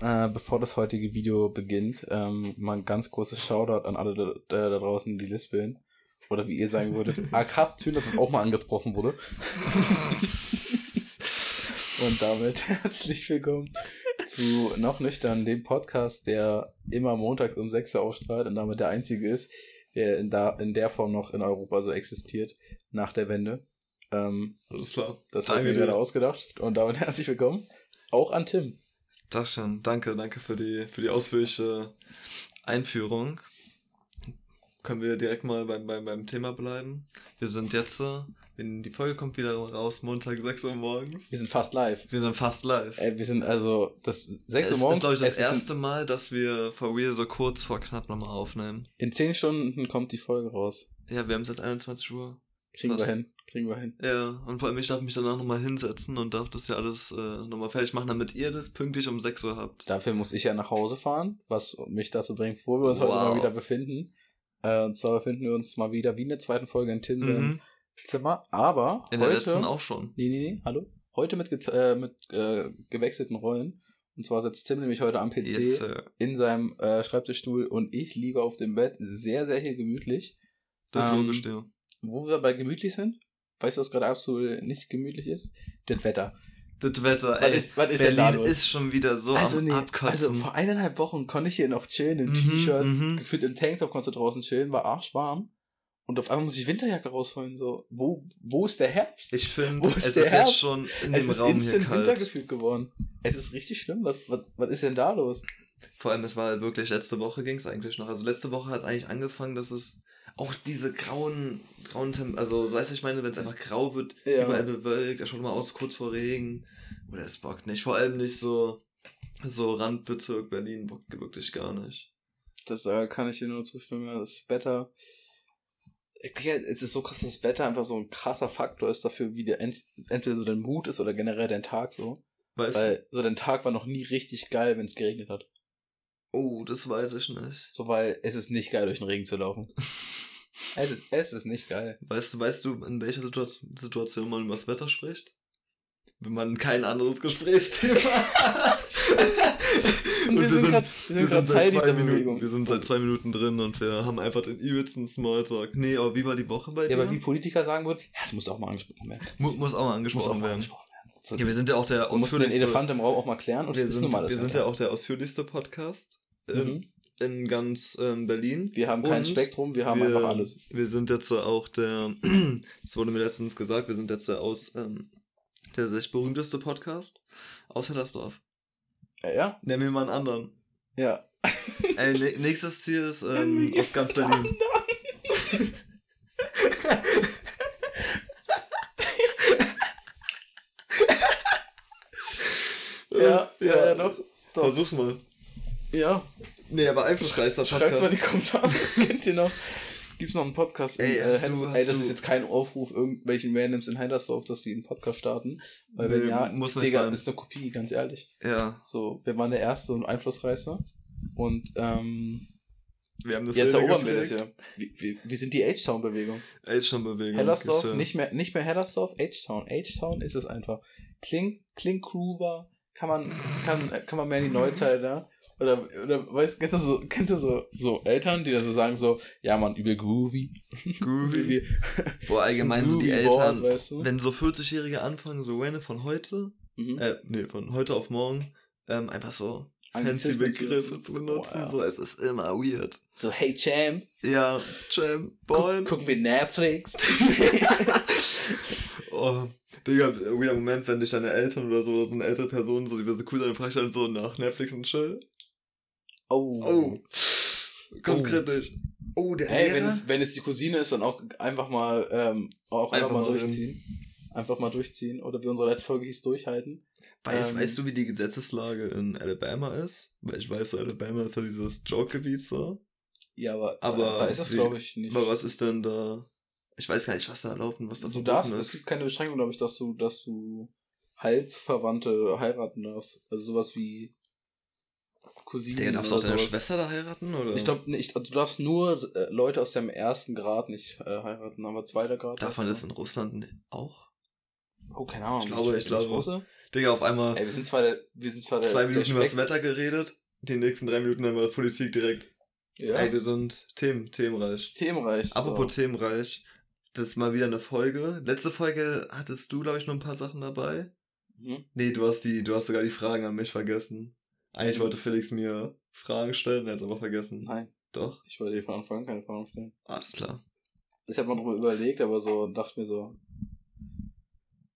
äh, bevor das heutige Video beginnt, ähm, mal ein ganz großes Shoutout an alle da, da, da draußen, die lispeln. Oder wie ihr sagen würdet, ah krass, schön, dass das auch mal angesprochen wurde. Und damit herzlich willkommen zu Noch Nüchtern, dem Podcast, der immer montags um 6 Uhr ausstrahlt und damit der einzige ist, der in, da, in der Form noch in Europa so existiert, nach der Wende. Ähm, Alles klar. das habe ich mir gerade ausgedacht. Und damit herzlich willkommen auch an Tim. Dankeschön. Danke, danke für die, für die ausführliche Einführung. Können wir direkt mal beim, beim, beim Thema bleiben. Wir sind jetzt, äh, wenn die Folge kommt wieder raus, Montag 6 Uhr morgens. Wir sind fast live. Wir sind fast live. Ey, wir sind also das 6 es Uhr morgens. ist, glaube ich, das erste Mal, dass wir for real so kurz vor knapp nochmal aufnehmen. In, in 10 Stunden kommt die Folge raus. Ja, wir haben es jetzt 21 Uhr. Kriegen Was? wir hin. Kriegen wir hin. Ja, und vor allem, ich darf mich danach nochmal hinsetzen und darf das ja alles äh, nochmal fertig machen, damit ihr das pünktlich um 6 Uhr habt. Dafür muss ich ja nach Hause fahren, was mich dazu bringt, wo wir uns heute Wow. mal wieder befinden. Äh, und zwar befinden wir uns mal wieder wie in der zweiten Folge in Tim Mhm. Zimmer. Aber In der heute. letzten auch schon. Nee, nee, nee, hallo. Heute mit, äh, mit äh, gewechselten Rollen. Und zwar sitzt Tim nämlich heute am PC Yes, in seinem äh, Schreibtischstuhl und ich liege auf dem Bett, sehr, sehr hier gemütlich. Das Ähm, logisch, ja. Wo wir bei gemütlich sind, weißt du, was gerade absolut nicht gemütlich ist? Das Wetter. Das Wetter, Was ey. ist- was ist denn da Berlin ist schon wieder so also am nee, Abkotzen. also vor eineinhalb Wochen konnte ich hier noch chillen im Mhm, T-Shirt, mhm. gefühlt im Tanktop konntest du draußen chillen, war arschwarm. Und auf einmal muss ich Winterjacke rausholen, so, wo, wo ist der Herbst? ich finde, es ist ist der jetzt Herbst? schon in es dem ist Raum hier instant Winter kalt. gefühlt geworden. Es ist richtig schlimm, was, was, was ist denn da los? Vor allem, es war wirklich, letzte Woche ging es eigentlich noch. Also letzte Woche hat es eigentlich angefangen, dass es auch diese grauen, grauen Temp also so weißt du, ich meine, wenn es einfach grau wird, Ja. überall bewölkt, er schaut mal aus kurz vor Regen. Oder es bockt nicht. Vor allem nicht so, so Randbezirk Berlin bockt wirklich gar nicht. Das äh, kann ich dir nur zustimmen, ja, das Wetter. Ich denke, es ist so krass, dass das Wetter einfach so ein krasser Faktor ist dafür, wie der ent entweder so dein Mut ist oder generell dein Tag so. Weißt du? Weil so dein Tag war noch nie richtig geil, wenn es geregnet hat. Oh, das weiß ich nicht. So, weil es ist nicht geil, durch den Regen zu laufen. es ist, es ist nicht geil. Weißt du, weißt du, in welcher Situa- Situation man über das Wetter spricht? Wenn man kein anderes Gesprächsthema hat. Und wir sind grad- wir sind grad Teil seit zwei Minuten, Bewegung. wir sind seit zwei Minuten drin und wir haben einfach den übelsten Smalltalk. Nee, aber wie war die Woche bei Ja, dir? aber wie Politiker sagen würden, ja, das muss auch mal angesprochen werden. Mu muss auch mal angesprochen auch mal werden. angesprochen werden. So, Ja, wir sind ja auch der wir mussten den ausführlichste, Elefant im Raum auch mal klären und wir sind, wir sind ja auch der ausführlichste Podcast in, Mhm. In ganz ähm, Berlin. Wir haben kein Und Spektrum, wir haben wir, einfach alles. Wir sind jetzt auch der, das wurde mir letztens gesagt, wir sind jetzt der aus, ähm, der sich berühmteste Podcast aus Hellersdorf. Ja, ja. Nenn mir mal einen anderen. ja. Ey, nä- nächstes Ziel ist ähm, aus ganz Berlin. Ja, ja, ja, doch. doch. Versuch's mal. Ja. Nee, aber einflussreichster Schreibt mal in die Podcast. Kommentare. Kennt ihr noch? Gibt's noch einen Podcast? in, Ey, äh, du- ey, das ist jetzt kein Aufruf irgendwelchen Randoms in Hendersdorf, dass sie einen Podcast starten. Weil wenn Nee, ja, muss Digga, sein. ist eine Kopie, ganz ehrlich. Ja, So, wir waren der erste und einflussreichste. Und ähm, wir haben das jetzt erobern wir das ja. Wir, wir, wir sind die H-Town-Bewegung. H-Bewegung. Hellersdorf, nicht mehr, nicht mehr Hellersdorf, H-Town. H-Town ist es einfach. Klingt, klingt groover, kann man, kann, kann man mehr in die Neuzeit, da. Oder, oder, weißt, kennst du so, kennst du so, so Eltern, die dann so sagen so, ja man, übel groovy. Groovy. Boah, allgemein ist sind die Eltern, Wort, weißt du? wenn so 40-Jährige anfangen, so random von heute, Mhm. äh, nee, von heute auf morgen, ähm, einfach so fancy Begriffe zu benutzen, ja. so, es ist immer weird. So, hey Champ, Ja, Champ, Boy. guck, gucken wir Netflix. Oh, Digga, wieder Moment, wenn dich deine Eltern oder so, oder so eine ältere Person, so, die wir so cool sein, fragst du dann so nach Netflix und Chill. Oh. Oh, kommt Oh. kritisch. Oh, der Hey, wenn es, wenn es die Cousine ist, dann auch einfach mal, ähm, auch einfach, Einfach mal durchziehen. Einfach mal durchziehen. Oder wie unsere letzte Folge hieß, durchhalten. Weißt, ähm, weißt du, wie die Gesetzeslage in Alabama ist? Weil ich weiß, so Alabama ist ja dieses Joke-Gebiet so. Ja, aber, Aber da, da ist es, wie- glaube ich, nicht. Aber was ist denn da? Ich weiß gar nicht, was da erlaubt und was da Du darfst, es ist. gibt keine Beschränkung, glaube ich, dass du, dass du Halbverwandte heiraten darfst. Also sowas wie Cousinen. Digga, darfst du auch deine. Schwester da heiraten? Oder? Ich glaube nicht, du darfst nur äh, Leute aus dem ersten Grad nicht äh, heiraten, aber zweiter Grad. Darf man das in Russland auch? Oh, keine Ahnung. Ich glaube, ich bin glaube. Russe? Digga, auf einmal Ey, wir sind zwar der, wir sind zwar der, zwei der Minuten über das Wetter geredet, die nächsten drei Minuten dann über Politik direkt. Ja, Ey, wir sind Themen, themenreich. themenreich. Apropos so. themenreich, das ist mal wieder eine Folge. Letzte Folge hattest du, glaube ich, noch ein paar Sachen dabei. Mhm. Nee, du hast die, du hast sogar die Fragen an mich vergessen. Eigentlich Mhm. wollte Felix mir Fragen stellen, er hat es aber vergessen. Nein, Doch, ich wollte dir von Anfang an keine Fragen stellen. alles klar. Ich habe mal drüber überlegt, aber so dachte mir so,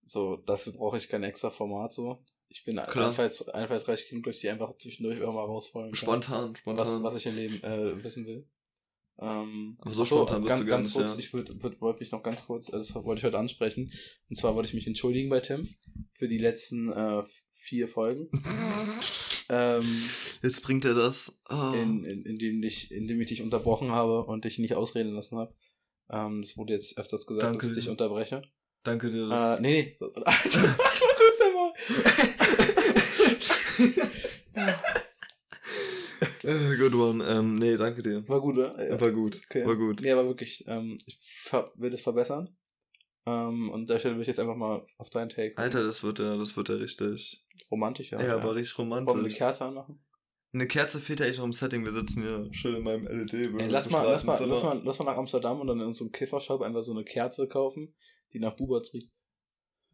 so, dafür brauche ich kein extra Format so. Ich bin Klar. einfalls, einfallsreich genug, dass ich die einfach zwischendurch immer mal rausfallen kann. Spontan, spontan. was, was ich im Leben äh, wissen will. Ähm, Aber so ach so, spontan bist ganz, du gar ganz kurz, ja. ich würd, würd, wollte mich noch ganz kurz, also das wollte ich heute ansprechen. Und zwar wollte ich mich entschuldigen bei Tim für die letzten äh, vier Folgen. ähm, Jetzt bringt er das. Oh. in, in, in, dem ich, in dem ich dich unterbrochen habe und dich nicht ausreden lassen habe. Ähm, das wurde jetzt öfters gesagt, Danke. dass ich dich unterbreche. Danke dir. Äh, Das. nee, nee. So, Alter, kurz einmal. Äh, good one. Ähm, nee, danke dir. War gut, ne? Ja. War gut. Okay. War gut. Nee, aber wirklich, ähm, ich will das verbessern. Ähm, und da Stelle ich jetzt einfach mal auf deinen Take. Alter, das wird ja, das wird ja richtig. Romantisch, ja. Ja, aber richtig Wollen wir eine romantisch. Kerze anmachen? Eine Kerze fehlt ja echt noch im Setting. Wir sitzen hier schön in meinem LED. Ey, lass, mal, lass, mal, lass, mal, lass mal nach Amsterdam und dann in unserem Kiffershop einfach so eine Kerze kaufen, die nach Buberts riecht.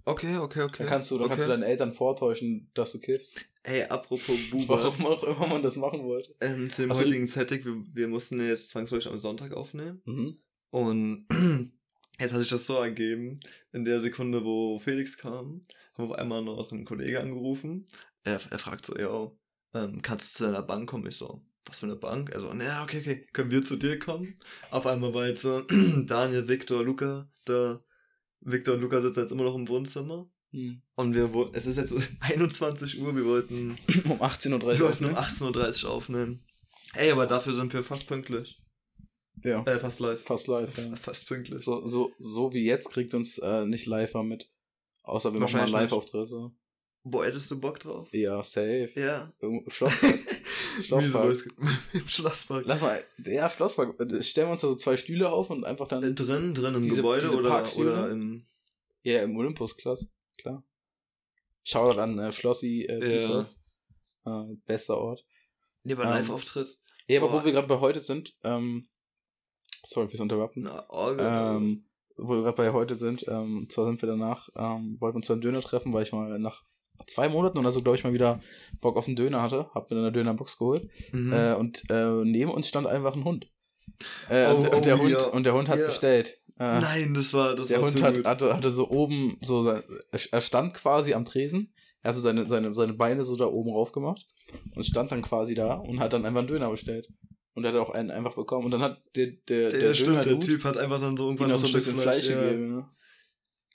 Okay, okay, okay. Dann kannst du, dann okay. kannst du deinen Eltern vortäuschen, dass du kiffst. Ey, apropos Warum Bubas. auch immer man das machen wollte. Ähm, zu dem Also- heutigen Setting, wir, wir mussten jetzt zwangsläufig am Sonntag aufnehmen. Mhm. Und jetzt hat sich das so ergeben, in der Sekunde, wo Felix kam, haben wir auf einmal noch einen Kollege angerufen. Er, er fragt so, ja, ähm, kannst du zu deiner Bank kommen? Ich so, was für eine Bank? Er so, na, okay, okay, können wir zu dir kommen? Auf einmal war jetzt so, Daniel, Victor, Luca, da, Victor und Luca sitzen jetzt immer noch im Wohnzimmer. Mhm. Und wir wollten, es ist jetzt so 21 Uhr, wir wollten, Um 18.30 Uhr. wir wollten um ne? 18.30 Uhr aufnehmen. Ey, aber dafür sind wir fast pünktlich. Ja, Äh, fast live. fast live, ja. Fast pünktlich. So, so, so wie jetzt kriegt uns äh, nicht live mit. Außer wir machen mal. Live-Auftritte. Boah, hättest du Bock drauf? Ja, safe. Ja. Irgendwo- Schlosspark. Im Schlosspark. Lass mal, ja, Schlosspark. Äh, Stellen wir uns da so zwei Stühle auf und einfach Äh, dann. drin, drin im Diese- Gebäude diese oder, oder im. Ja, im Olympus, klar. klar. Shoutout an äh, Schlossi, äh, Grüße. äh, bester Ort. Nee, aber Ähm, Live-Auftritt. Ja, aber Boah. wo wir gerade bei heute sind, ähm, sorry fürs. Na, Orgel. Ähm, wo wir gerade bei heute sind, ähm, zwar sind wir danach, ähm, wollten wir uns beim Döner treffen, weil ich mal nach zwei Monaten oder so, glaube ich, mal wieder Bock auf einen Döner hatte. Hab mir dann eine Dönerbox geholt. mhm. Äh, und äh, neben uns stand einfach ein Hund. Äh, Oh, und, oh, und, der Hund ja. und der Hund hat Ja. bestellt. Äh, Nein, das war, das der war Hund hat, hatte, hatte so oben, so sein, er stand quasi am Tresen. Er hat so seine, seine, seine Beine so da oben rauf gemacht und stand dann quasi da und hat dann einfach einen Döner bestellt. Und er hat auch einen einfach bekommen. Und dann hat der, der, der, der, stimmt, der Typ hat einfach dann so irgendwann noch so ein bisschen Fleisch ja. gegeben. Ne?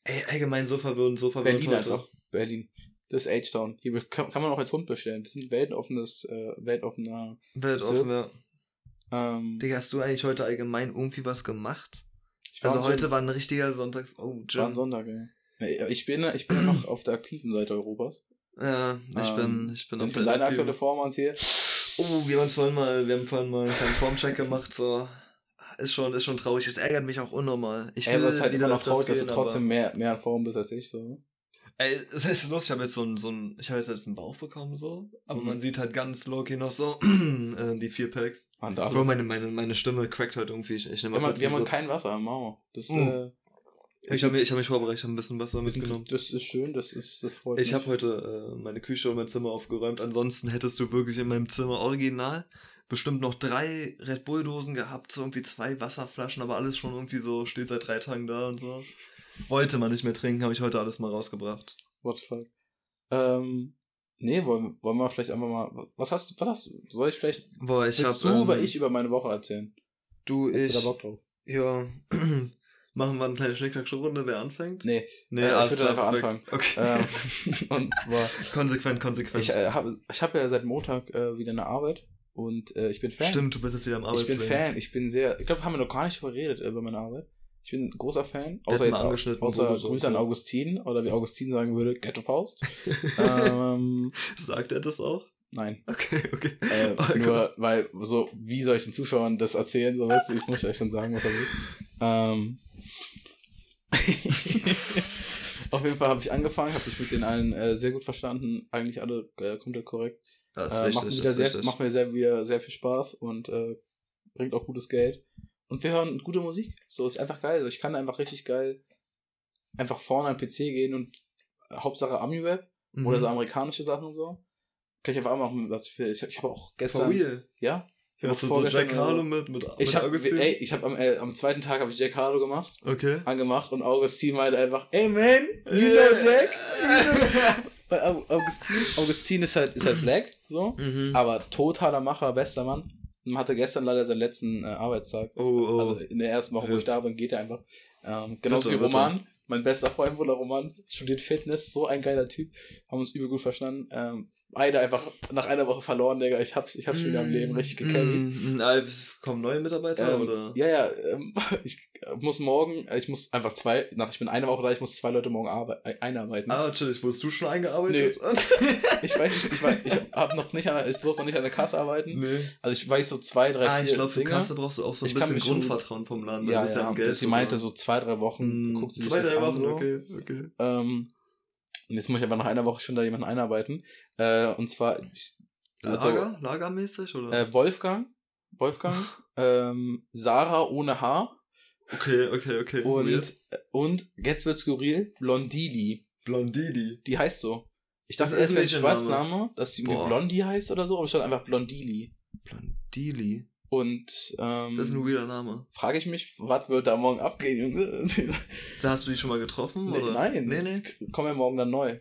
Ey, allgemein so verwirrend, so verwirrend Berlin heute. einfach. Berlin. Das ist H-Town. Hier kann, kann man auch als Hund bestellen. Wir sind weltoffenes, äh, weltoffener. Weltoffen, ja. Ähm, Digga, hast du eigentlich heute allgemein irgendwie was gemacht? Also heute Gym. war ein richtiger Sonntag. Oh, war ein. Sonntag, ja. Nee, Ich bin, ich bin noch auf der aktiven Seite Europas. Ja, ich Ähm, bin, ich bin auf der deine aktiven- aktuelle Performance hier. Oh, wir haben vorhin mal, wir haben vorhin mal einen kleinen Formcheck gemacht, so. Ist schon, ist schon traurig. Es ärgert mich auch unnormal. Ich Ey, aber es ist halt wieder immer noch traurig, dass du trotzdem mehr, mehr in Form bist als ich. So. Ey, es ist lustig, ich habe jetzt so ein, so ein, ich habe jetzt, jetzt einen Bauch bekommen, so. Aber Mhm. man sieht halt ganz low-key noch so, äh, die vier Packs. Und da, Bro, meine, meine, meine Stimme crackt halt irgendwie. Ich, ich nehme wir mal haben, kurz wir haben so. kein Wasser im Mauer. Das, Mhm. äh, Ich habe mich, ich hab mich vorbereitet, ich habe ein bisschen Wasser mitgenommen. das ist schön, das ist, das freut Ich habe heute äh, meine Küche und mein Zimmer aufgeräumt. Ansonsten hättest du wirklich in meinem Zimmer original bestimmt noch drei Red Bull Dosen gehabt, so irgendwie zwei Wasserflaschen, aber alles schon irgendwie so steht seit drei Tagen da und so. Wollte man nicht mehr trinken, habe ich heute alles mal rausgebracht. What the fuck. Ähm, nee, wollen, wollen wir vielleicht einfach mal, was hast du, was hast du, soll ich vielleicht, Boah, ich habe du über ich über meine Woche erzählen? du Hast du ich da Bock drauf? ja machen wir eine kleine Schnickschnack-Runde, wer anfängt? Nee, Nee, Äh, ich würde einfach perfekt. Okay. ähm, und zwar, konsequent, konsequent. ich äh, habe ich hab ja seit Montag äh, wieder eine Arbeit und äh, ich bin Fan. Stimmt, du bist jetzt wieder am Ich Arbeitsleben. bin Fan, ich bin sehr, ich glaube, haben wir noch gar nicht überredet über meine Arbeit. Ich bin ein großer Fan, außer hat jetzt außer sowieso. Grüße an Augustin oder wie Augustin sagen würde, Ghetto Faust. ähm, Sagt er das auch? nein. Okay, okay. Äh, Oh nur, Gott. weil, so, wie soll ich den Zuschauern das erzählen? So, weißt du, ich muss euch schon sagen, was er will. Ähm, Auf jeden Fall habe ich angefangen, habe ich mit den allen äh, sehr gut verstanden, eigentlich alle äh, komplett korrekt. Das ist Äh, richtig, macht, mir das ist sehr, richtig. macht mir sehr, wieder sehr viel Spaß und äh, bringt auch gutes Geld. Und wir hören gute Musik. So ist einfach geil. Also ich kann einfach richtig geil einfach vorne an den PC gehen und äh, Hauptsache Ami-Rap Mhm. oder so amerikanische Sachen und so. Kann ich einfach auch machen, was ich will. Ich, ich habe auch gestern. For real. Ja? Ich habe so. Jack so- Harlow mit, mit, ich mit hab, Augustin? ey, ich habe am, äh, am zweiten Tag habe ich Jack Harlow gemacht, Okay. angemacht und Augustin meinte einfach, ey man, you know Jack? Weil Au- Augustin, Augustin ist halt, ist halt black, so, Mhm. aber totaler Macher, bester Mann. Und hatte gestern leider seinen letzten äh, Arbeitstag. Oh, oh. Also in der ersten Woche, wo ich da bin, geht er einfach. Ähm, genauso wie. Roman, mein bester Freund Bruder Roman, studiert Fitness, so ein geiler Typ, haben uns übel gut verstanden. Ähm, beide einfach nach einer Woche verloren, Digga. Ich hab's, ich hab's schon wieder am Leben richtig gecarried. Mm, mm, ah, kommen neue Mitarbeiter Ähm, oder? Ja, ja, ähm, ich muss morgen, äh, ich muss einfach zwei, nach, ich bin eine Woche da, ich muss zwei Leute morgen äh, einarbeiten. Ah, chillig, wurdest du schon eingearbeitet? Ich weiß nicht, ich, weiß, ich hab noch nicht an, ich durfte noch nicht an der Kasse arbeiten. nee. Also ich weiß so zwei, drei, Ah, ich vier glaube, für Dinge. Kasse brauchst du auch so ein Ich bisschen Grundvertrauen vom Laden, weil ja, du bist ja, ja, im Geld. sie meinte so zwei, drei Wochen, Mm, guckt sie Zwei, das drei Wochen, so. okay, okay. Ähm, und jetzt muss ich aber nach einer Woche schon da jemanden einarbeiten. Äh, und zwar ich, also, Lager? Lagermäßig, oder? äh, Wolfgang, Wolfgang, ähm, Sarah ohne Haar okay, okay, okay. und, Weird. und jetzt wird skurril, Blondili. Blondidi. Die heißt so. Ich dachte erst, ein wenn. Spitzname, dass sie irgendwie. Blondie heißt oder so, aber es stand einfach Blondili. Blondili. Und ähm, Das ist ein weirder Name. frage ich mich, was wird da morgen abgehen, Junge? Hast du die schon mal getroffen? Nee, oder? Nein, Nee, nee. kommen ja morgen dann neu.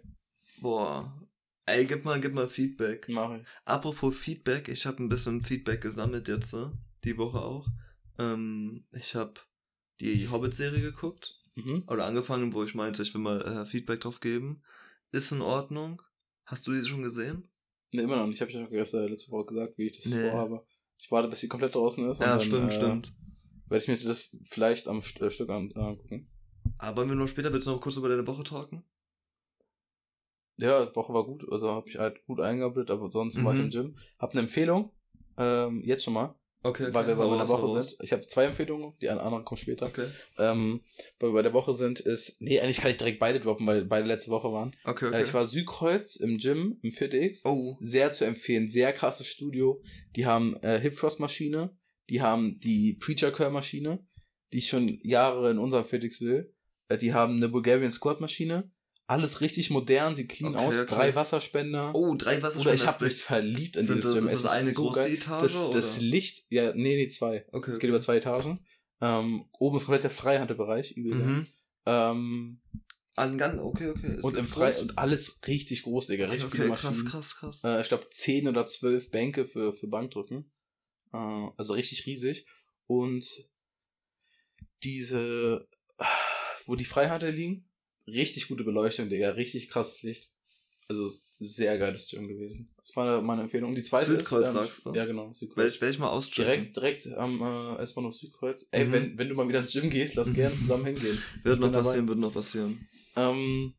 Boah. Ey, gib mal, gib mal Feedback. Mach ich. Apropos Feedback, ich habe ein bisschen Feedback gesammelt jetzt, äh, die Woche auch. Ähm, ich habe die Hobbit-Serie geguckt. Mhm. Oder angefangen, wo ich meinte, ich will mal äh, Feedback drauf geben. Ist in Ordnung. Hast du die schon gesehen? Ne, immer noch nicht. Ich habe ja gestern letzte Woche gesagt, wie ich das Nee. vorhabe. Ich warte, bis sie komplett draußen ist. ja, dann, stimmt, äh, stimmt. Werde ich mir das vielleicht am St äh, Stück an- angucken. Aber wollen wir noch später bitte noch kurz über deine Woche talken? Ja, die Woche war gut. Also habe ich halt gut eingearbeitet, aber sonst war ich Mhm. im Gym. Hab eine Empfehlung. Ähm, jetzt schon mal. Okay, okay. weil wir bei raus, hau Woche sind. Ich habe zwei Empfehlungen, die anderen kommen später. Okay, Ähm, weil wir bei der Woche sind, ist. Nee, eigentlich kann ich direkt beide droppen, weil beide letzte Woche waren. okay, Äh, okay. ich war Südkreuz im Gym, im 4DX. oh, Sehr zu empfehlen, sehr krasses Studio. Die haben äh, Hip Thrust Maschine, die haben die Preacher Curl Maschine, die ich schon Jahre in unserem 4DX will. Äh, die haben eine Bulgarian Squat Maschine. Alles richtig modern, sieht clean Okay, aus. okay. Drei Wasserspender. oh, drei Oder Wasserspender. ich habe mich verliebt in Sind dieses das- Gym. ist Es das eine so große geil. Etage, Das, das oder? Licht, ja, nee, nee, zwei. Okay, Es geht über zwei Etagen. Ähm, oben ist komplett der Freihandelbereich, übel. Mhm. Ähm, An ganz, okay, okay. Ist und das im Frei und alles richtig groß, Digga. Richtig Okay, viele krass, Maschinen. krass, krass. Äh, ich glaube 10 oder 12 Bänke für, für Bankdrücken. Äh, also richtig riesig. Und diese, wo die Freihandel liegen, richtig gute Beleuchtung, Digga. Richtig krasses Licht. Also sehr geiles Gym gewesen. Das war meine Empfehlung. Und die zweite Südkreuz, ist. Ähm, sagst du? Ja, genau, Südkreuz. Werde ich, werd ich mal auschecken. Direkt, direkt am äh, S-Bahnhof Südkreuz. Ey, Mhm. wenn, wenn du mal wieder ins Gym gehst, lass gerne zusammen hingehen. Wird noch bin dabei. passieren, wird noch passieren. Ähm,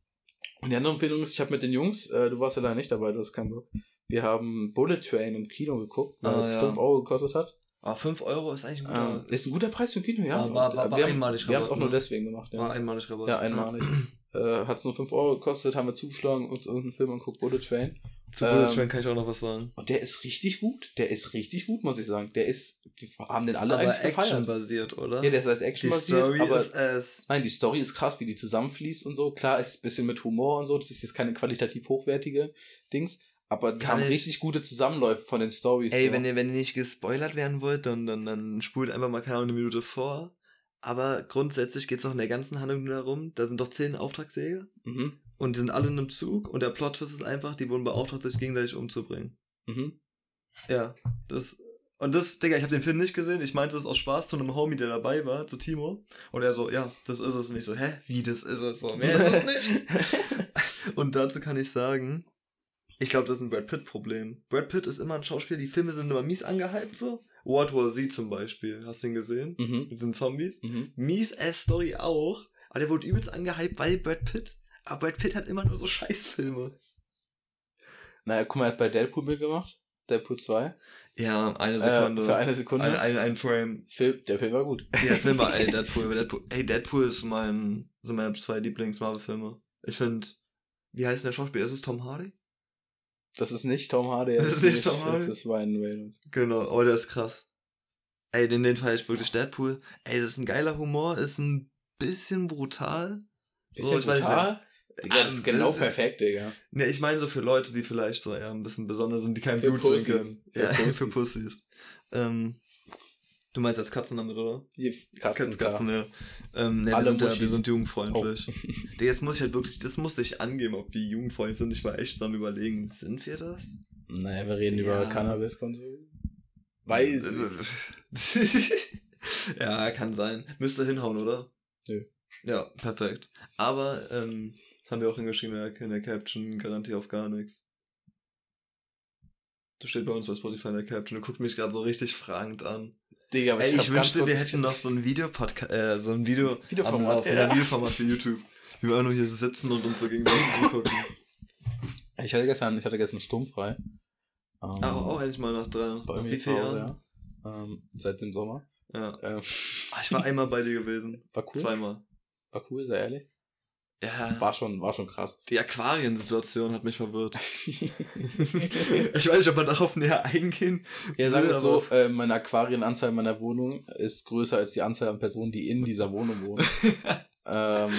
und die andere Empfehlung ist, ich habe mit den Jungs, äh, du warst ja leider nicht dabei, du hast keinen Bock. Wir haben Bullet Train im Kino geguckt, weil Ah, es ja. 5 Euro gekostet hat. Ah, 5 Euro ist eigentlich ein Ähm, guter. ist ein guter Preis für ein Kino, ja. War- war- war- äh, war wir haben, einmalig wir haben es auch nur ne? deswegen gemacht, ja. war einmalig Rabatt. ja, einmalig. äh, hat es nur 5 Euro gekostet, haben wir zugeschlagen, uns irgendeinen Film angeguckt, Bullet Train. Zu Bullet Ähm, Train kann ich auch noch was sagen. Und der ist richtig gut. Der ist richtig gut, muss ich sagen. Der ist, wir haben den alle Aber eigentlich gefeiert. Action-basiert, oder? Ja, der ist als Action Die Story aber ist es. Nein, die Story ist krass, wie die zusammenfließt und so. Klar, ist ein bisschen mit Humor und so. Das ist jetzt keine qualitativ hochwertige Dings. Aber die haben ich- richtig gute Zusammenläufe von den Stories. Ey, so. wenn ihr, wenn ihr nicht gespoilert werden wollt, dann, dann, dann spult einfach mal keine Ahnung, eine Minute vor. Aber grundsätzlich geht's doch in der ganzen Handlung nur darum, da sind doch zehn Auftragsjäger Mhm. und die sind alle in einem Zug und der Plot-Twist ist einfach, die wurden beauftragt, sich gegenseitig umzubringen. Mhm. Ja, das. Und das, Digga, ich habe den Film nicht gesehen. Ich meinte das aus Spaß zu einem Homie, der dabei war, zu Timo. Und er so, ja, das ist es nicht. So, hä? Wie das ist es? So, mehr ist es nicht. Und dazu kann ich sagen, ich glaube, das ist ein Brad Pitt-Problem. Brad Pitt ist immer ein Schauspieler, die Filme sind immer mies angehypt so. What War Z zum Beispiel, hast du ihn gesehen? Mhm. Mit diesen Zombies. Mhm. Mies ass Story auch. Aber der wurde übelst angehypt, weil Brad Pitt. Aber Brad Pitt hat immer nur so Scheißfilme. Naja, guck mal, er hat bei Deadpool mitgemacht. Deadpool 2. Ja, eine Äh, Sekunde. für eine Sekunde. ein, ein, ein Frame. Film, der Film war gut. Ja, Filme, ey, Deadpool, Deadpool. Ey, Deadpool ist mein, so meine zwei Lieblings-Marvel-Filme. Ich finde, wie heißt denn der Schauspieler? Ist es Tom Hardy? Das ist nicht Tom Hardy. Das ist nicht Tom Hardy? Das ist Ryan Reynolds. Genau, aber der ist krass. Ey, den, den feier ich wirklich. Deadpool, ey, das ist ein geiler Humor, ist ein bisschen brutal. Bisschen ich weiß nicht, brutal? Digga, das ist genau bisschen- perfekt, Digga. Ne, ich meine so für Leute, die vielleicht so eher ein bisschen besonders sind, die kein Für Blut Pussys. können. Für ja, für Pussys. Ähm, du meinst als Katzen damit, oder? Katzen, Katzen, Katzen, ja. Ähm, ne, wir, Alle sind ja, wir sind jugendfreundlich. Digga, jetzt muss ich halt wirklich, das musste ich angeben, ob wir jugendfreundlich sind. Ich war echt am überlegen, sind wir das? Naja, wir reden Ja. über Cannabiskonsum. Weiß ich. ja, kann sein. Müsste hinhauen, oder? Nö. Ja, perfekt. Aber, ähm, haben wir auch hingeschrieben in der, in der Caption, Garantie auf gar nichts. Das steht bei uns bei Spotify in der Caption. Du guckst mich gerade so richtig fragend an. Digga, aber Ey, ich, wünschte, wir hätten noch so ein Videopodcast, äh, so ein Video Videoformat, ja. Videoformat für YouTube. Wie wir auch nur hier sitzen und uns so gegenseitig angucken. Ich hatte gestern, ich hatte gestern sturmfrei. Ähm, Aber auch endlich mal nach drei, bei nach mir zu Hause, ja. Ähm, seit dem Sommer. Ja. Ähm, Ah, Ich war einmal bei dir gewesen. war cool. Zweimal. War cool, sehr ehrlich. Ja. War schon, war schon krass. Die Aquariensituation hat mich verwirrt. ich weiß nicht, ob man darauf näher eingehen Ja, sagen wir es so, äh, meine Aquarienanzahl in meiner Wohnung ist größer als die Anzahl an Personen, die in dieser Wohnung wohnen. ähm,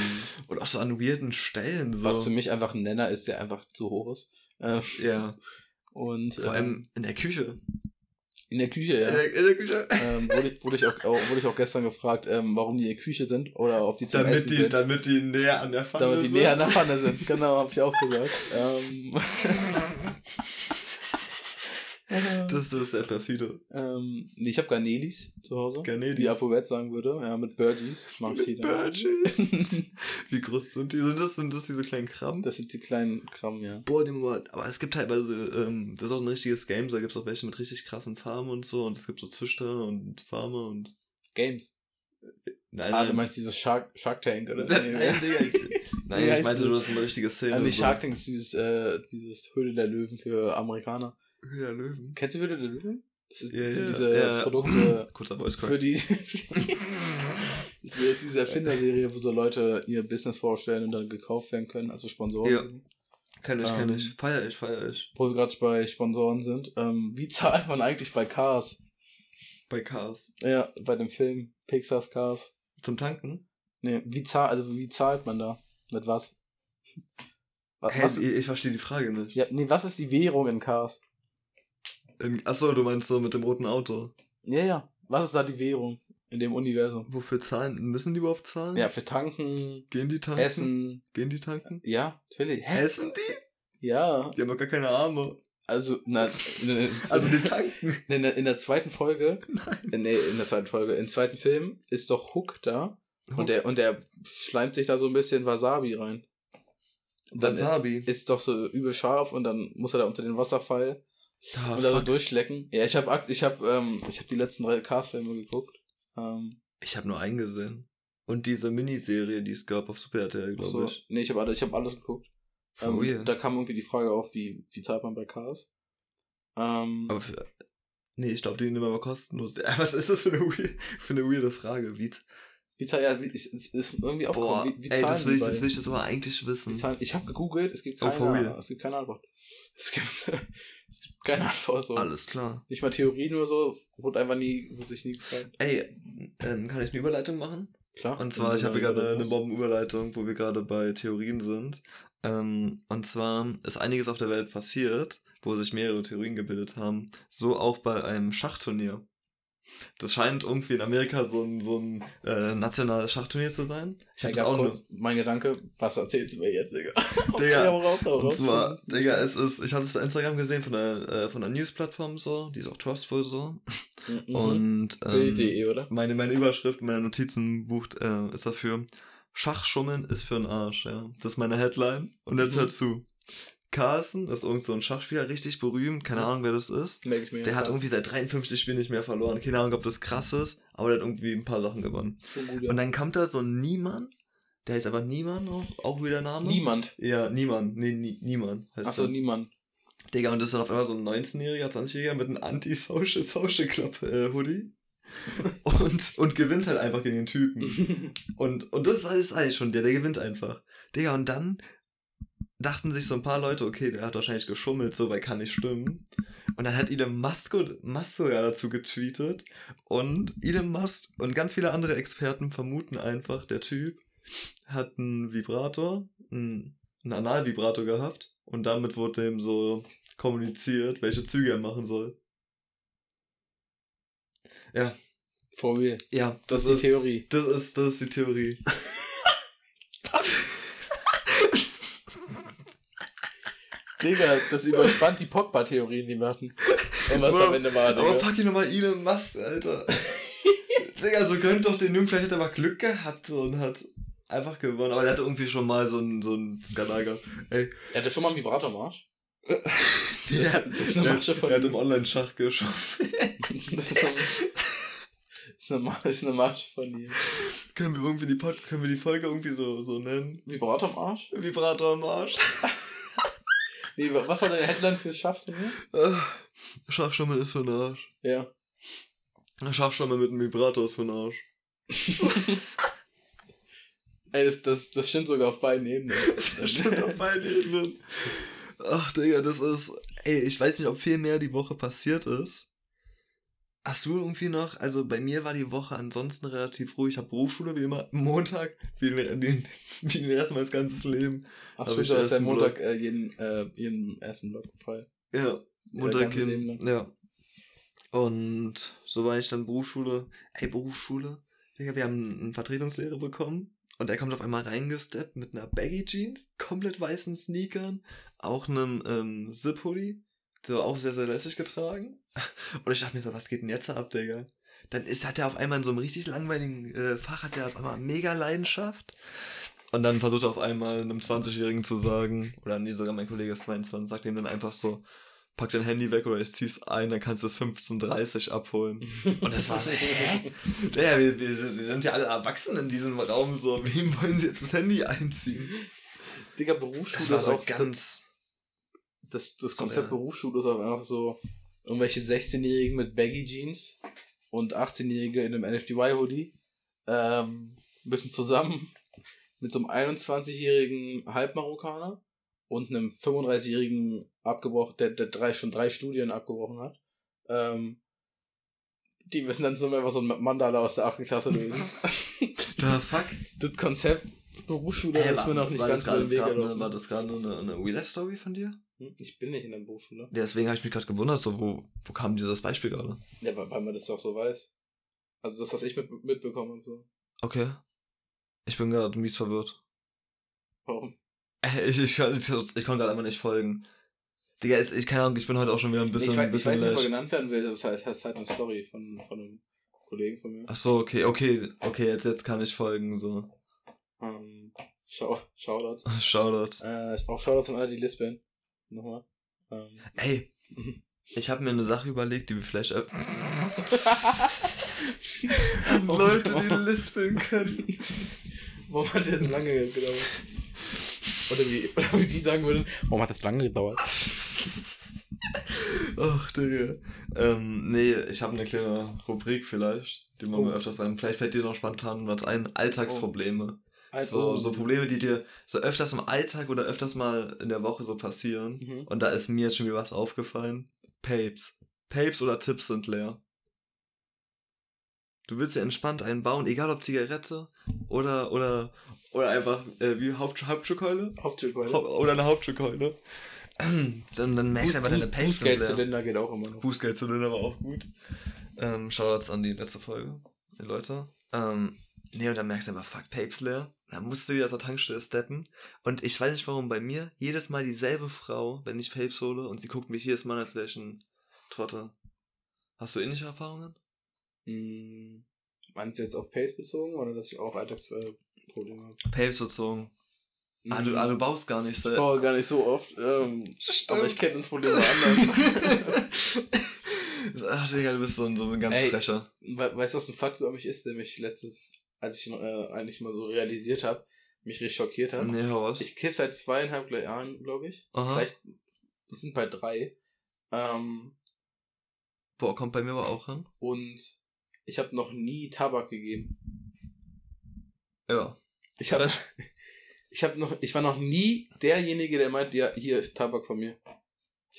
Und auch so an weirden Stellen. So. was für mich einfach ein Nenner ist, der einfach zu hoch ist. Ähm, Ja. und Vor ähm, allem in der Küche. In der Küche, ja. In, der, in der Küche. ähm, wurde, ich, wurde, ich auch, auch, wurde ich auch gestern gefragt, ähm, warum die in der Küche sind oder ob die zum Damit Essen die, sind. damit die näher an der Pfanne damit die sind. näher an der Pfanne sind. Genau, hab ich auch gesagt. Ähm, das, ist sehr perfide. ähm, nee, ich habe Garnelis zu Hause. Garnelis. Wie Apovet sagen würde. Ja, mit Burgies. Mag ich Mit dann. Burgies. Wie groß sind die? Sind das, sind das diese kleinen Krabben? Das sind die kleinen Kram, ja. Boah, die. Aber es gibt teilweise, ähm, das ist auch ein richtiges Game, da gibt es auch welche mit richtig krassen Farben und so. Und es gibt so Züchter und Farmer und. Games. Nein, Ah, nein. du meinst dieses Shark, Shark Tank, oder? Nein, nein, ich, nein, ich meinte, du hast eine richtige Szene. Ah, nicht so. Shark Tank ist dieses, äh, dieses Höhle der Löwen für Amerikaner. Höhle der Löwen. Kennst du Höhle der Löwen? Das ist Ja, diese, diese ja. Produkte Kurzer Voice für die. das ist jetzt diese Erfinderserie, wo so Leute ihr Business vorstellen und dann gekauft werden können, also Sponsoren. Ja. Kenn ich, kenn Ähm, ich. Feier ich, feier ich. Wo wir gerade bei Sponsoren sind. Ähm, wie zahlt man eigentlich bei Cars? Bei Cars. Ja, bei dem Film Pixar's Cars. Zum Tanken? Nee, wie zahlt, also wie zahlt man da? Mit was? Was, Hä, was ich, ich verstehe die Frage nicht. ja, nee, was ist die Währung in Cars? In, achso, du meinst so mit dem roten Auto. Ja, ja. Was ist da die Währung in dem Universum? Wofür zahlen? Müssen die überhaupt zahlen? Ja, für Tanken, Gehen die tanken? Essen. Gehen die tanken? Ja, natürlich. Hä? Essen die? Ja. Die haben doch gar keine Arme. Also, na, Also die tanken. in, der, in der zweiten Folge, Nein. nee, in der zweiten Folge, im zweiten Film ist doch Hook da und der, und der schleimt sich da so ein bisschen Wasabi rein. Und dann Wasabi. ist doch so übel scharf und dann muss er da unter den Wasserfall Ah, und da so fuck. durchlecken. Ja, ich habe ich hab, ähm, ich hab die letzten drei Cars-Filme geguckt. Ähm, Ich habe nur einen gesehen. Und diese Miniserie, die es gab auf Super RTL, glaube so, ich. nee, ich habe alles, ich hab alles geguckt. For Ähm, real. da kam irgendwie die Frage auf, wie, wie zahlt man bei Cars? Ähm, Aber für, nee, ich glaube, die nehmen aber kostenlos. Ja, Was ist das für eine, weird, für eine weirde Frage? Wie, wie zahlt, ja, ich, ist irgendwie boah, aufgekommen. Wie, wie ey, zahlen das will, ich, das will ich jetzt aber eigentlich wissen. Zahlen, ich habe gegoogelt, es gibt Oh, keine, real? es gibt keine Antwort. Es gibt, es gibt keine Antwort. So. Alles klar. Nicht mal Theorie nur so, wurde einfach nie, wurde sich nie gefragt. Ey, ähm, kann ich eine Überleitung machen? Klar. Und zwar, ich habe gerade eine. Bombenüberleitung, wo wir gerade bei Theorien sind. Ähm, und zwar ist einiges auf der Welt passiert, wo sich mehrere Theorien gebildet haben. So auch bei einem Schachturnier. Das scheint irgendwie in Amerika so ein, so ein äh, nationales Schachturnier zu sein. Ich habe auch nur. kurz, mein Gedanke, was erzählst du mir jetzt, Digga? Digga, raus, hau Und raus. zwar, Digga, es ist, ich habe es bei Instagram gesehen von der, äh, von der News-Plattform so, die ist auch trustful so. Mhm. Und ähm, Bild.de, oder? meine, meine Überschrift, meine Notizenbuch äh, ist dafür, Schachschummeln ist für den Arsch, ja. Das ist meine Headline. Und jetzt Mhm. hört zu. Carsten ist irgend so ein Schachspieler, richtig berühmt, keine. Ahnung, wer das ist. Merke ich mir. Der hat irgendwie seit 53 Spielen nicht mehr verloren. Keine Ahnung, ob das krass ist, aber der hat irgendwie ein paar Sachen gewonnen. Gut, ja. Und dann kommt da so ein Niemann, der heißt aber Niemann auch, auch wieder Name. Niemand. Ja, Niemann. Nee, nie, Niemann Achso, niemand. Digga, und das ist dann auf einmal so ein 19-Jähriger, 20-Jähriger mit einem Anti-Social Social Club äh, Hoodie. und, und gewinnt halt einfach gegen den Typen. Und, und das ist alles eigentlich schon der, der gewinnt einfach. Digga, und dann dachten sich so ein paar Leute, okay, der hat wahrscheinlich geschummelt, so, weil kann nicht stimmen. Und dann hat Elon Musk, Musk ja dazu getweetet. Und Elon Musk und ganz viele andere Experten vermuten einfach, der Typ hat einen Vibrator, einen, einen Analvibrator gehabt. Und damit wurde ihm so kommuniziert, welche Züge er machen soll. Ja. Vor mir. Ja, Das, das, ist die Theorie. Das ist, das ist die Theorie. Digga, das überspannt die Pogba-Theorien, die wir hatten. Und was am Ende war, Aber Digga. fuck ihn nochmal Elon Musk, Alter. Digga, so gönnt doch den Jungen, vielleicht hat er mal Glück gehabt und hat einfach gewonnen. Aber der hatte irgendwie schon mal so einen so einen Skandal gehabt. Ey, Er hatte schon mal einen Vibrator am Arsch. der, das ist eine Masche von der hat im Online-Schach geschossen. Das ist eine, das ist eine, Ma- das ist eine Masche von ihm. können wir irgendwie die Pod können wir die Folge irgendwie so, so nennen? Vibrator am Arsch? Vibrator am Arsch. Nee, wa- was war deine Headline fürs Schafsturnier? Ah, Schachstommel ist für den Arsch. Ja. Schachstommel mit einem Vibrator ist für den Arsch. Ey, das, das, das stimmt sogar auf beiden Ebenen. Das stimmt auf beiden Ebenen. Ach, Digga, das ist. Ey, ich weiß nicht, ob viel mehr die Woche passiert ist. Hast du irgendwie noch, also bei mir war die Woche ansonsten relativ ruhig. Ich habe Berufsschule wie immer. Montag, wie den, den, wie den ersten Mal das ganze Leben. Ach stimmt, ich du hast ja Montag äh, jeden, äh, jeden ersten Block frei. Ja, Montag hin. Ja. Und so war ich dann Berufsschule. Ey, Berufsschule. Wir haben einen Vertretungslehrer bekommen. Und er kommt auf einmal reingesteppt mit einer Baggy Jeans, komplett weißen Sneakern, auch einem ähm, Zip-Hoodie, so auch sehr, sehr lässig getragen. Und ich dachte mir so, was geht denn jetzt ab, Digga? Dann ist, hat er auf einmal in so einem richtig langweiligen äh, Fach, hat er auf einmal mega Leidenschaft. Und dann versucht er auf einmal einem 20-Jährigen zu sagen, oder nee, sogar mein Kollege ist 22, sagt ihm dann einfach so, pack dein Handy weg oder ich zieh's ein, dann kannst du es 15.30 abholen. Und das war so, hä? Ja, wir, wir, wir sind ja alle erwachsen in diesem Raum, so, wem wollen sie jetzt das Handy einziehen? Digga, Das Berufsschule war ist so auch ganz, das, das So, Konzept ja. Berufsschule ist auch einfach so irgendwelche 16-Jährigen mit Baggy Jeans und 18-Jährige in einem NFDY-Hoodie ähm, müssen zusammen mit so einem 21-jährigen Halbmarokkaner und einem 35-jährigen abgebrochen, der, der drei, schon drei Studien abgebrochen hat. Ähm, die müssen dann so einfach so ein Mandala aus der 8. Klasse lösen. da fuck. das Konzept Berufsschule Ey, ist mir noch nicht ganz über den Weg gelaufen. war das gerade eine, eine Real-Life-Story von dir? Hm, Ich bin nicht in der Berufsschule. Ja, deswegen habe ich mich gerade gewundert, so, wo, wo kam dir das Beispiel gerade? Ja, weil, weil man das doch so weiß. Also das, was ich mit, mitbekommen habe. So. Okay. Ich bin gerade mies verwirrt. Warum? Ich, ich, kann- ich, ich konnte gerade einfach nicht folgen. Digga, ist- ich keine Ahnung, ich bin heute auch schon wieder ein bisschen, ich, weiß, ich bisschen weiß nicht, lash. genannt werden will. Das heißt, das ist halt eine Story von, von einem Kollegen von mir. Ach so, okay, okay, okay, jetzt, jetzt kann ich folgen, so. Ähm, Schau, Shoutouts. Shoutout. Äh, auch Shoutouts an alle, die Lisbon. Nochmal. Ähm, Ey, ich habe mir eine Sache überlegt, die wir vielleicht an Oh Leute, no. die lispeln können. warum hat das lange gedauert? Oder wie, oder wie die sagen würden, warum hat das lange gedauert? Ach, Digga. Ähm, nee, ich habe eine kleine Rubrik vielleicht, die machen wir Oh. öfters rein. Vielleicht fällt dir noch spontan was ein. Alltagsprobleme. Also, So, so Probleme, die dir so öfters im Alltag oder öfters mal in der Woche so passieren. Mhm. Und da ist mir jetzt schon wieder was aufgefallen. Papes. Papes oder Tipps sind leer. Du willst dir entspannt einen bauen, egal ob Zigarette oder oder oder einfach äh, wie Haupt Hauptschuhkeule Hauptschulkeule. Hau- oder eine Hauptschuhkeule. dann dann merkst du einfach deine Papes sind leer. Bußgeldzylinder geht auch immer noch. Bußgeldzylinder war auch gut. Ähm, Shoutouts an die letzte Folge, die Leute. Ähm, nee, und dann merkst du einfach, fuck, Papes leer. Dann musst du wieder zur Tankstelle steppen. Und ich weiß nicht warum, bei mir jedes Mal dieselbe Frau, wenn ich Papes hole, und sie guckt mich jedes Mal, als wäre ich ein Trottel. Hast du ähnliche Erfahrungen? Hm, meinst du jetzt auf Pace bezogen oder dass ich auch Alltagsprobleme habe? Papes bezogen. Ah, du, ah, du baust gar nicht ich selbst. baue gar nicht so oft. Ähm, aber ich kenne das Problem anders. Ach, Digga, du bist so ein, so ein ganz Ey. weißt du, was ein Fakt über mich ist, der mich letztes, als ich äh, eigentlich mal so realisiert habe, mich richtig schockiert hat? Nee, hau was. Ich kiff seit zweieinhalb Jahren, glaube ich. Aha. Vielleicht wir sind bei drei. Ähm, Boah, kommt bei mir aber auch hin. und ich habe noch nie Tabak gegeben. Ja. Ich habe. Ich habe noch, ich war noch nie derjenige, der meint, ja, hier ist Tabak von mir. Hab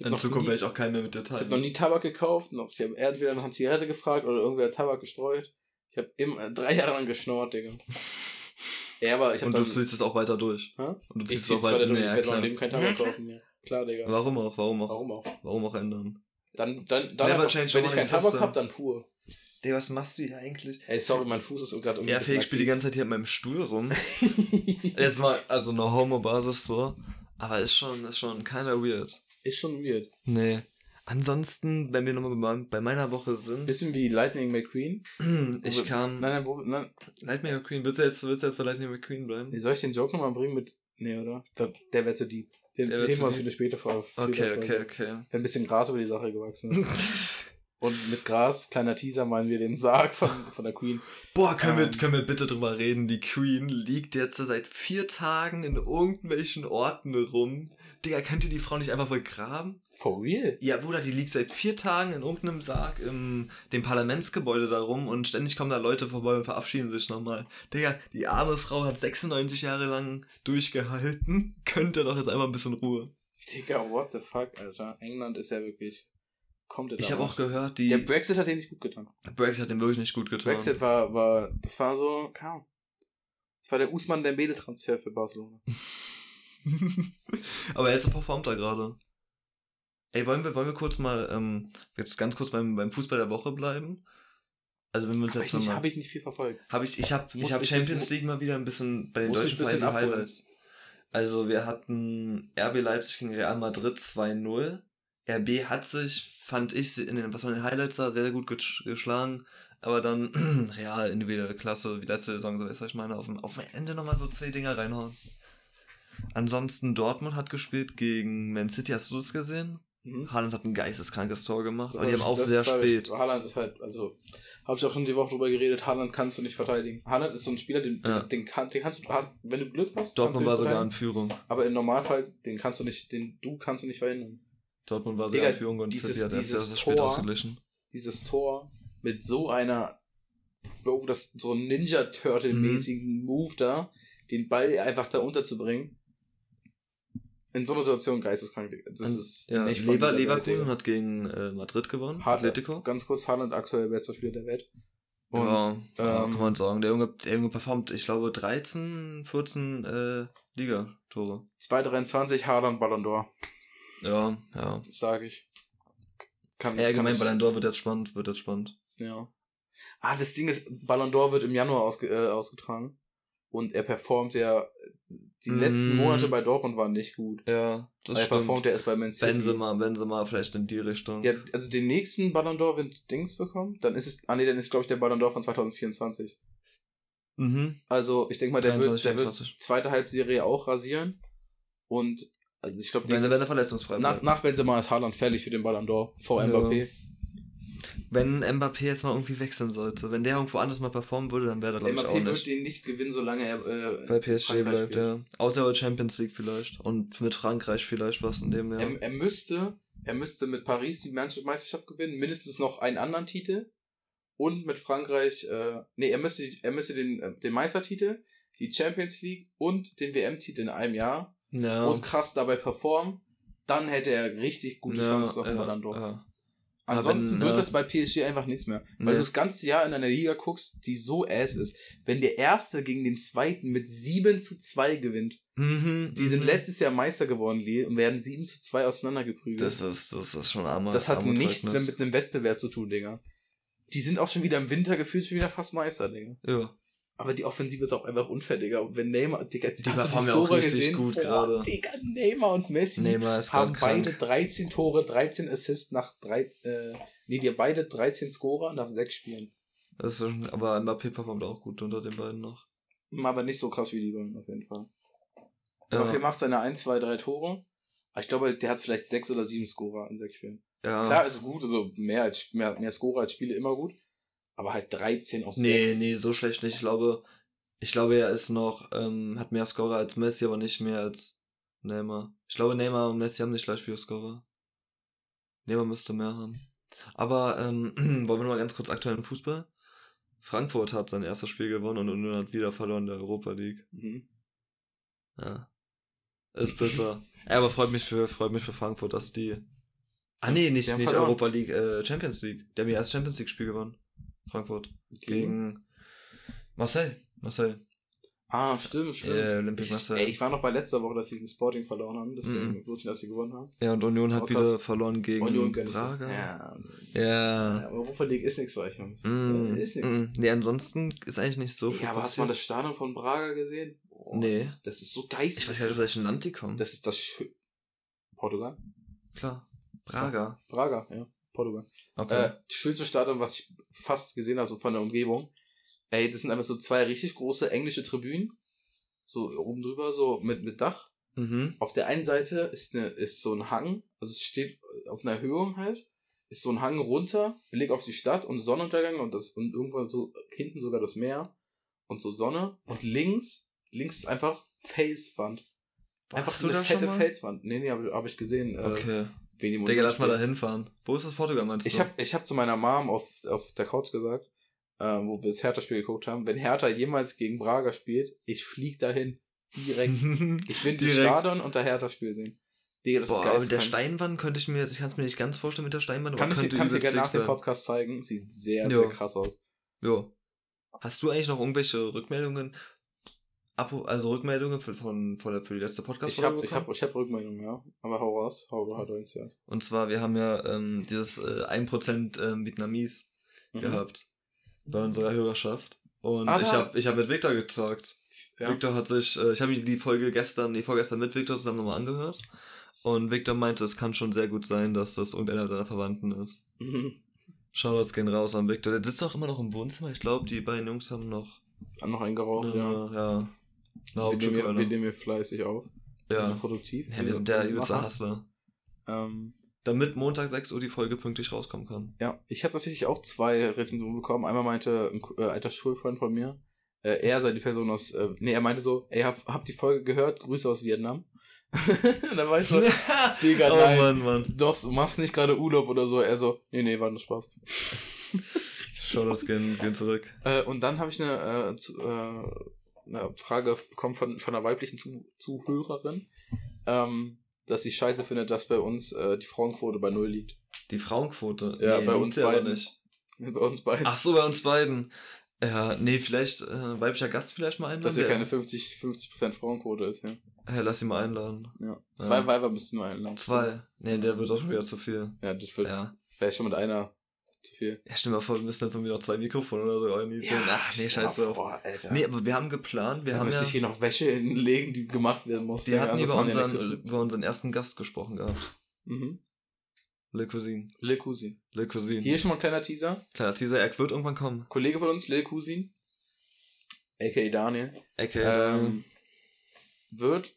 In Zukunft werde ich auch keinen mehr mit dir Ich habe teilen. noch nie Tabak gekauft. Noch, ich habe entweder nach einer Zigarette gefragt oder irgendwer hat Tabak gestreut. Ich habe immer drei Jahre lang geschnort, Digga. Ja, aber ich habe Und dann. du ziehst es auch weiter durch. Hä? Und du ich ziehst es zieh auch zwar weiter durch, ich Nee, ja, werde meinem Leben kein Tabak kaufen mehr. Klar, Digga. Warum auch? Warum auch? Warum auch? Warum auch ändern? Dann, dann, dann Never einfach, change wenn ich keinen winning Tabak hab, dann pur. Digga, was machst du hier eigentlich? Ey, sorry, mein Fuß ist gerade irgendwie. Ja, Felix spielt die ganze Zeit hier an meinem Stuhl rum. Jetzt mal, also eine Homo-Basis so. Aber ist schon, ist schon kinda weird. Ist schon weird. Nee. Ansonsten, wenn wir nochmal bei, meiner Woche sind, Bisschen wie Lightning McQueen. ich Wo- kam. Nein, nein, wo, nein. Lightning McQueen, willst du jetzt, willst du jetzt bei Lightning McQueen bleiben? Wie soll ich den Joke nochmal bringen mit. Nee, oder? Glaub, der wäre zu deep. Den Der heben wir uns wieder später vor. Okay, okay, vor. okay. Wenn ein bisschen Gras über die Sache gewachsen ist. Und mit Gras, kleiner Teaser, meinen wir den Sarg von, von der Queen. Boah, können, Ähm. wir, können wir bitte drüber reden? Die Queen liegt jetzt seit vier Tagen in irgendwelchen Orten rum. Digga, könnt ihr die Frau nicht einfach begraben? For real? Ja, Bruder, die liegt seit vier Tagen in irgendeinem Sarg im dem Parlamentsgebäude da rum und ständig kommen da Leute vorbei und verabschieden sich nochmal. Digga, die arme Frau hat 96 Jahre lang durchgehalten. Könnt ihr doch jetzt einmal ein bisschen Ruhe. Digga, what the fuck, Alter. England ist ja wirklich. Kommt Ich habe auch gehört, die Der Brexit hat dir nicht gut getan. Brexit hat dem wirklich nicht gut getan. Brexit war, war, das war so, kaum. Das war der Usman Dembele-Transfer für Barcelona. Aber jetzt performt er gerade. Ey, wollen wir, wollen wir kurz mal, ähm, jetzt ganz kurz beim, beim Fußball der Woche bleiben? Also wenn wir uns Hab jetzt ich, nochmal... hab ich nicht viel verfolgt. Hab ich, ich hab, Muss ich hab Champions bisschen- League mal wieder ein bisschen bei den deutschen Vereinen. Highlights. Also wir hatten RB Leipzig gegen Real Madrid 2-0. RB hat sich, fand ich, in den, was man in den Highlights sah, sehr, sehr gut gesch- geschlagen. Aber dann Real individuelle Klasse, wie letzte Saison, so ist ich meine, auf dem, auf dem Ende nochmal so zwei Dinger reinhauen. Ansonsten Dortmund hat gespielt gegen Man City, hast du das gesehen? Mhm. Haaland hat ein geisteskrankes Tor gemacht, Das aber die haben hab auch ich- sehr das hab spät. Ich, Haaland ist halt, also, habe ich auch schon die Woche drüber geredet, Haaland kannst du nicht verteidigen. Haaland ist so ein Spieler, den, Ja. den, kann, den kannst du, wenn du Glück hast, Dortmund war sogar in. Führung. Aber im Normalfall, den kannst du nicht, den du kannst du nicht verhindern. Dortmund war sogar in Führung und dieses- hat erst dieses sehr spät Tor- ausgeglichen. Dieses Tor mit so einer, Bro, das so ein Ninja-Turtle-mäßigen Mhm. Move da, den Ball einfach da unterzubringen. In so einer Situation geisteskrank. Das Und, ist ja, nicht Lever, Leverkusen hat gegen äh, Madrid gewonnen, Haaland, Atletico. Ganz kurz, Haaland aktuell bester Spieler der Welt. Und, ja, ja, ähm, kann man sagen. Der Junge, der Junge performt, ich glaube, 13, 14 äh, Ligatore. 223 Haaland Ballon d'Or, Ja, ja. sage ich. Kann, Ey, allgemein kann Ballon d'Or wird jetzt spannend, wird jetzt spannend. Ja. Ah, das Ding ist, Ballon d'Or wird im Januar ausge äh, ausgetragen. Und er performt ja, die Mm. letzten Monate bei Dortmund waren nicht gut. Ja, das er stimmt. performt ja erst bei Man City. Benzema, Benzema vielleicht in die Richtung. Ja, also den nächsten Ballon d'Or, wenn Dings bekommt, dann ist es, ah nee, dann ist glaube ich der Ballon d'Or von 2024. Mhm. Also ich denke mal, der wird, 23, der wird 24. zweite Halbserie auch rasieren. Und also ich glaube, Wenn, er- wenn er verletzungsfrei nach, bleibt. nach Benzema ist Haaland fällig für den Ballon d'Or vor Ja. Mbappé. Wenn Mbappé jetzt mal irgendwie wechseln sollte, wenn der irgendwo anders mal performen würde, dann wäre er, glaube ich, auch Mbappé wird nicht. den nicht gewinnen, solange er äh, Bei PSG Frankreich bleibt, spielt. ja. Außer bei Champions League vielleicht. Und mit Frankreich vielleicht was in dem Jahr. Er, er müsste, er müsste mit Paris die Meisterschaft gewinnen, mindestens noch einen anderen Titel und mit Frankreich, äh, nee, er müsste, er müsste den, äh, den Meistertitel, die Champions League und den WM-Titel in einem Jahr ja. und krass dabei performen, dann hätte er richtig gute ja, Chancen auf ja, Ballon d'Or. ja. Ansonsten wenn, wird äh, das bei PSG einfach nichts mehr. Weil Nee. du das ganze Jahr in einer Liga guckst, die so ass ist. Wenn der Erste gegen den Zweiten mit 7 zu 2 gewinnt, Mhm, die sind mhm. letztes Jahr Meister geworden, Lille, und werden 7 zu 2 auseinandergeprügelt. Das ist, das ist schon armer. Das hat armer nichts mehr mit einem Wettbewerb zu tun, Digga. Die sind auch schon wieder im Winter gefühlt schon wieder fast Meister, Digga. Ja. Aber die Offensive ist auch einfach unfair, Digga. Und wenn Neymar, Digga, Die performen ja auch richtig gut gerade. Digga, Neymar und Messi Neymar ist haben beide krank. 13 Tore, 13 Assists nach drei, äh, nee, die haben beide 13 Scorer nach sechs Spielen. Das ist schon, aber Mbappé performt auch gut unter den beiden noch. Aber nicht so krass wie die beiden, auf jeden Fall. Ja. Mbappé macht seine 1, 2, 3 Tore. Aber ich glaube, der hat vielleicht sechs oder sieben Scorer in sechs Spielen. Ja. Klar ist gut, also mehr als mehr, mehr Scorer als Spiele immer gut. Aber halt 13 aus Nee, 6. nee, so schlecht nicht. Ich glaube, ich glaube, er ist noch, ähm, hat mehr Scorer als Messi, aber nicht mehr als Neymar. Ich glaube, Neymar und Messi haben nicht gleich viele Scorer. Neymar müsste mehr haben. Aber, ähm, wollen wir noch mal ganz kurz aktuellen Fußball? Frankfurt hat sein erstes Spiel gewonnen und Union hat wieder verloren in der Europa League. Mhm. Ja. Ist bitter. ja, aber freut mich für, freut mich für Frankfurt, dass die. Ah nee, nicht, haben nicht verloren. Europa League, äh, Champions League. Der hat ja erst Champions League Spiel gewonnen. Frankfurt. Gegen Marseille. Marseille. Ah, stimmt, stimmt. Äh, Olympique ich, ey, ich war noch bei letzter Woche, dass sie gegen Sporting verloren haben, deswegen Mhm. wusste ich, dass sie gewonnen haben. Ja, und Union hat Oh, wieder krass. verloren gegen Union Braga. Ja. Ja. ja. Europa League ist nichts für euch, Jungs. Mm, ist nichts. mm. Nee, ansonsten ist eigentlich nicht so viel Ja, aber hast du mal passiert. das Stadion von Braga gesehen? Boah, Nee. Das ist, das ist so geistig. Ich weiß nicht, aus welchem Land die kommen. Das ist das Schö Portugal? Klar. Braga. Braga, ja. Portugal. Okay. Äh, schönste Stadion, was ich fast gesehen habe, so von der Umgebung. Ey, das sind einfach so zwei richtig große englische Tribünen. So oben drüber, so mit, mit Dach. mhm. Auf der einen Seite ist, eine, ist so ein Hang, also es steht auf einer Erhöhung halt, ist so ein Hang runter, Blick auf die Stadt und Sonnenuntergang und das und irgendwann so hinten sogar das Meer und so Sonne und links, links ist einfach Felswand. Einfach so eine fette? Felswand. Nee, nee, habe hab ich gesehen. Äh, Okay. wen die Digga, lass mal da hinfahren. Wo ist das Portugal, meinst du? Ich hab, ich hab zu meiner Mom auf, auf der Couch gesagt, ähm, wo wir das Hertha-Spiel geguckt haben, wenn Hertha jemals gegen Braga spielt, ich flieg dahin. Direkt. Ich will Direkt. Stadion und der Hertha-Spiel sehen. Digga, das Boah, ist aber geil. mit der Steinwand könnte ich mir, ich kann es mir nicht ganz vorstellen mit der Steinwand, Kann aber ich, dir- könnte dir gerne nach dem. Podcast zeigen. Sieht sehr, Jo. sehr krass aus. Jo. Hast du eigentlich noch irgendwelche Rückmeldungen, Also Rückmeldungen für, von, von der, für die letzte podcast Ich hab, ich hab, Rückmeldungen, ja. Aber hau raus. Hau, hau rein zuerst. Und zwar, wir haben ja ähm, dieses äh, 1% ähm, Vietnamies Mhm. gehabt bei unserer Hörerschaft. Und Ah, ich habe ich hab mit Victor getalkt. Ja. Victor hat sich, äh, ich habe die Folge gestern, die vorgestern mit Victor zusammen nochmal angehört. Und Victor meinte, es kann schon sehr gut sein, dass das irgendeiner deiner Verwandten ist. Mhm. Shoutouts gehen raus an Victor. Der sitzt auch immer noch im Wohnzimmer. Ich glaube, die beiden Jungs haben noch Dann noch eingeraucht, eine, ja. ja. Eine Wir nehmen, wir, wir nehmen hier fleißig auf. Wir Ja. sind produktiv. ja, wir sind der übelste. Hustler. Ähm, Damit Montag 6 Uhr die Folge pünktlich rauskommen kann. Ja, ich habe tatsächlich auch zwei Rezensionen bekommen. Einmal meinte ein äh, alter Schulfreund von mir, äh, er sei die Person aus, äh, nee, er meinte so, ey, hab, hab die Folge gehört, Grüße aus Vietnam. Und dann war ich so, Digga, oh nein. Mann, Mann. doch, du machst nicht gerade Urlaub oder so. Er so, nee, nee, war nur Spaß. Shoutouts gehen, gehen zurück. Äh, und dann habe ich eine, äh, zu, äh, eine Frage bekommen von, von einer weiblichen zu Zuhörerin, ähm, dass sie scheiße findet, dass bei uns äh, die Frauenquote bei Null liegt. Die Frauenquote. Ja, bei liegt uns beiden. nicht. Bei uns beiden. Ach so, bei uns beiden. Ja, nee, vielleicht äh, weiblicher Gast vielleicht mal einladen. dass hier keine 50, 50% Frauenquote ist, ja. Ja, lass ihn mal einladen. Ja. Zwei Ja. Weiber müssten wir einladen. Zwei. Nee, der wird auch schon wieder zu viel. Ja, das wird Ja. vielleicht schon mit einer zu viel. Ja, stell dir mal vor, wir müssen jetzt irgendwie noch zwei Mikrofone oder so organisieren. Ach, nee, scheiße. Boah, Alter. Nee, aber wir haben geplant, wir da haben müsste ja, ich hier noch Wäsche hinlegen, die gemacht werden muss. wir hatten Ja, über das waren ja unseren, nicht über unseren ersten Gast gesprochen gehabt. so- Mhm. Le Cousin. Le Cousin. Le Cousin. Hier schon mal ein kleiner Teaser. Kleiner Teaser, er wird irgendwann kommen. Kollege von uns, Le Cousin, a.k.a. Daniel, Okay, ähm, wird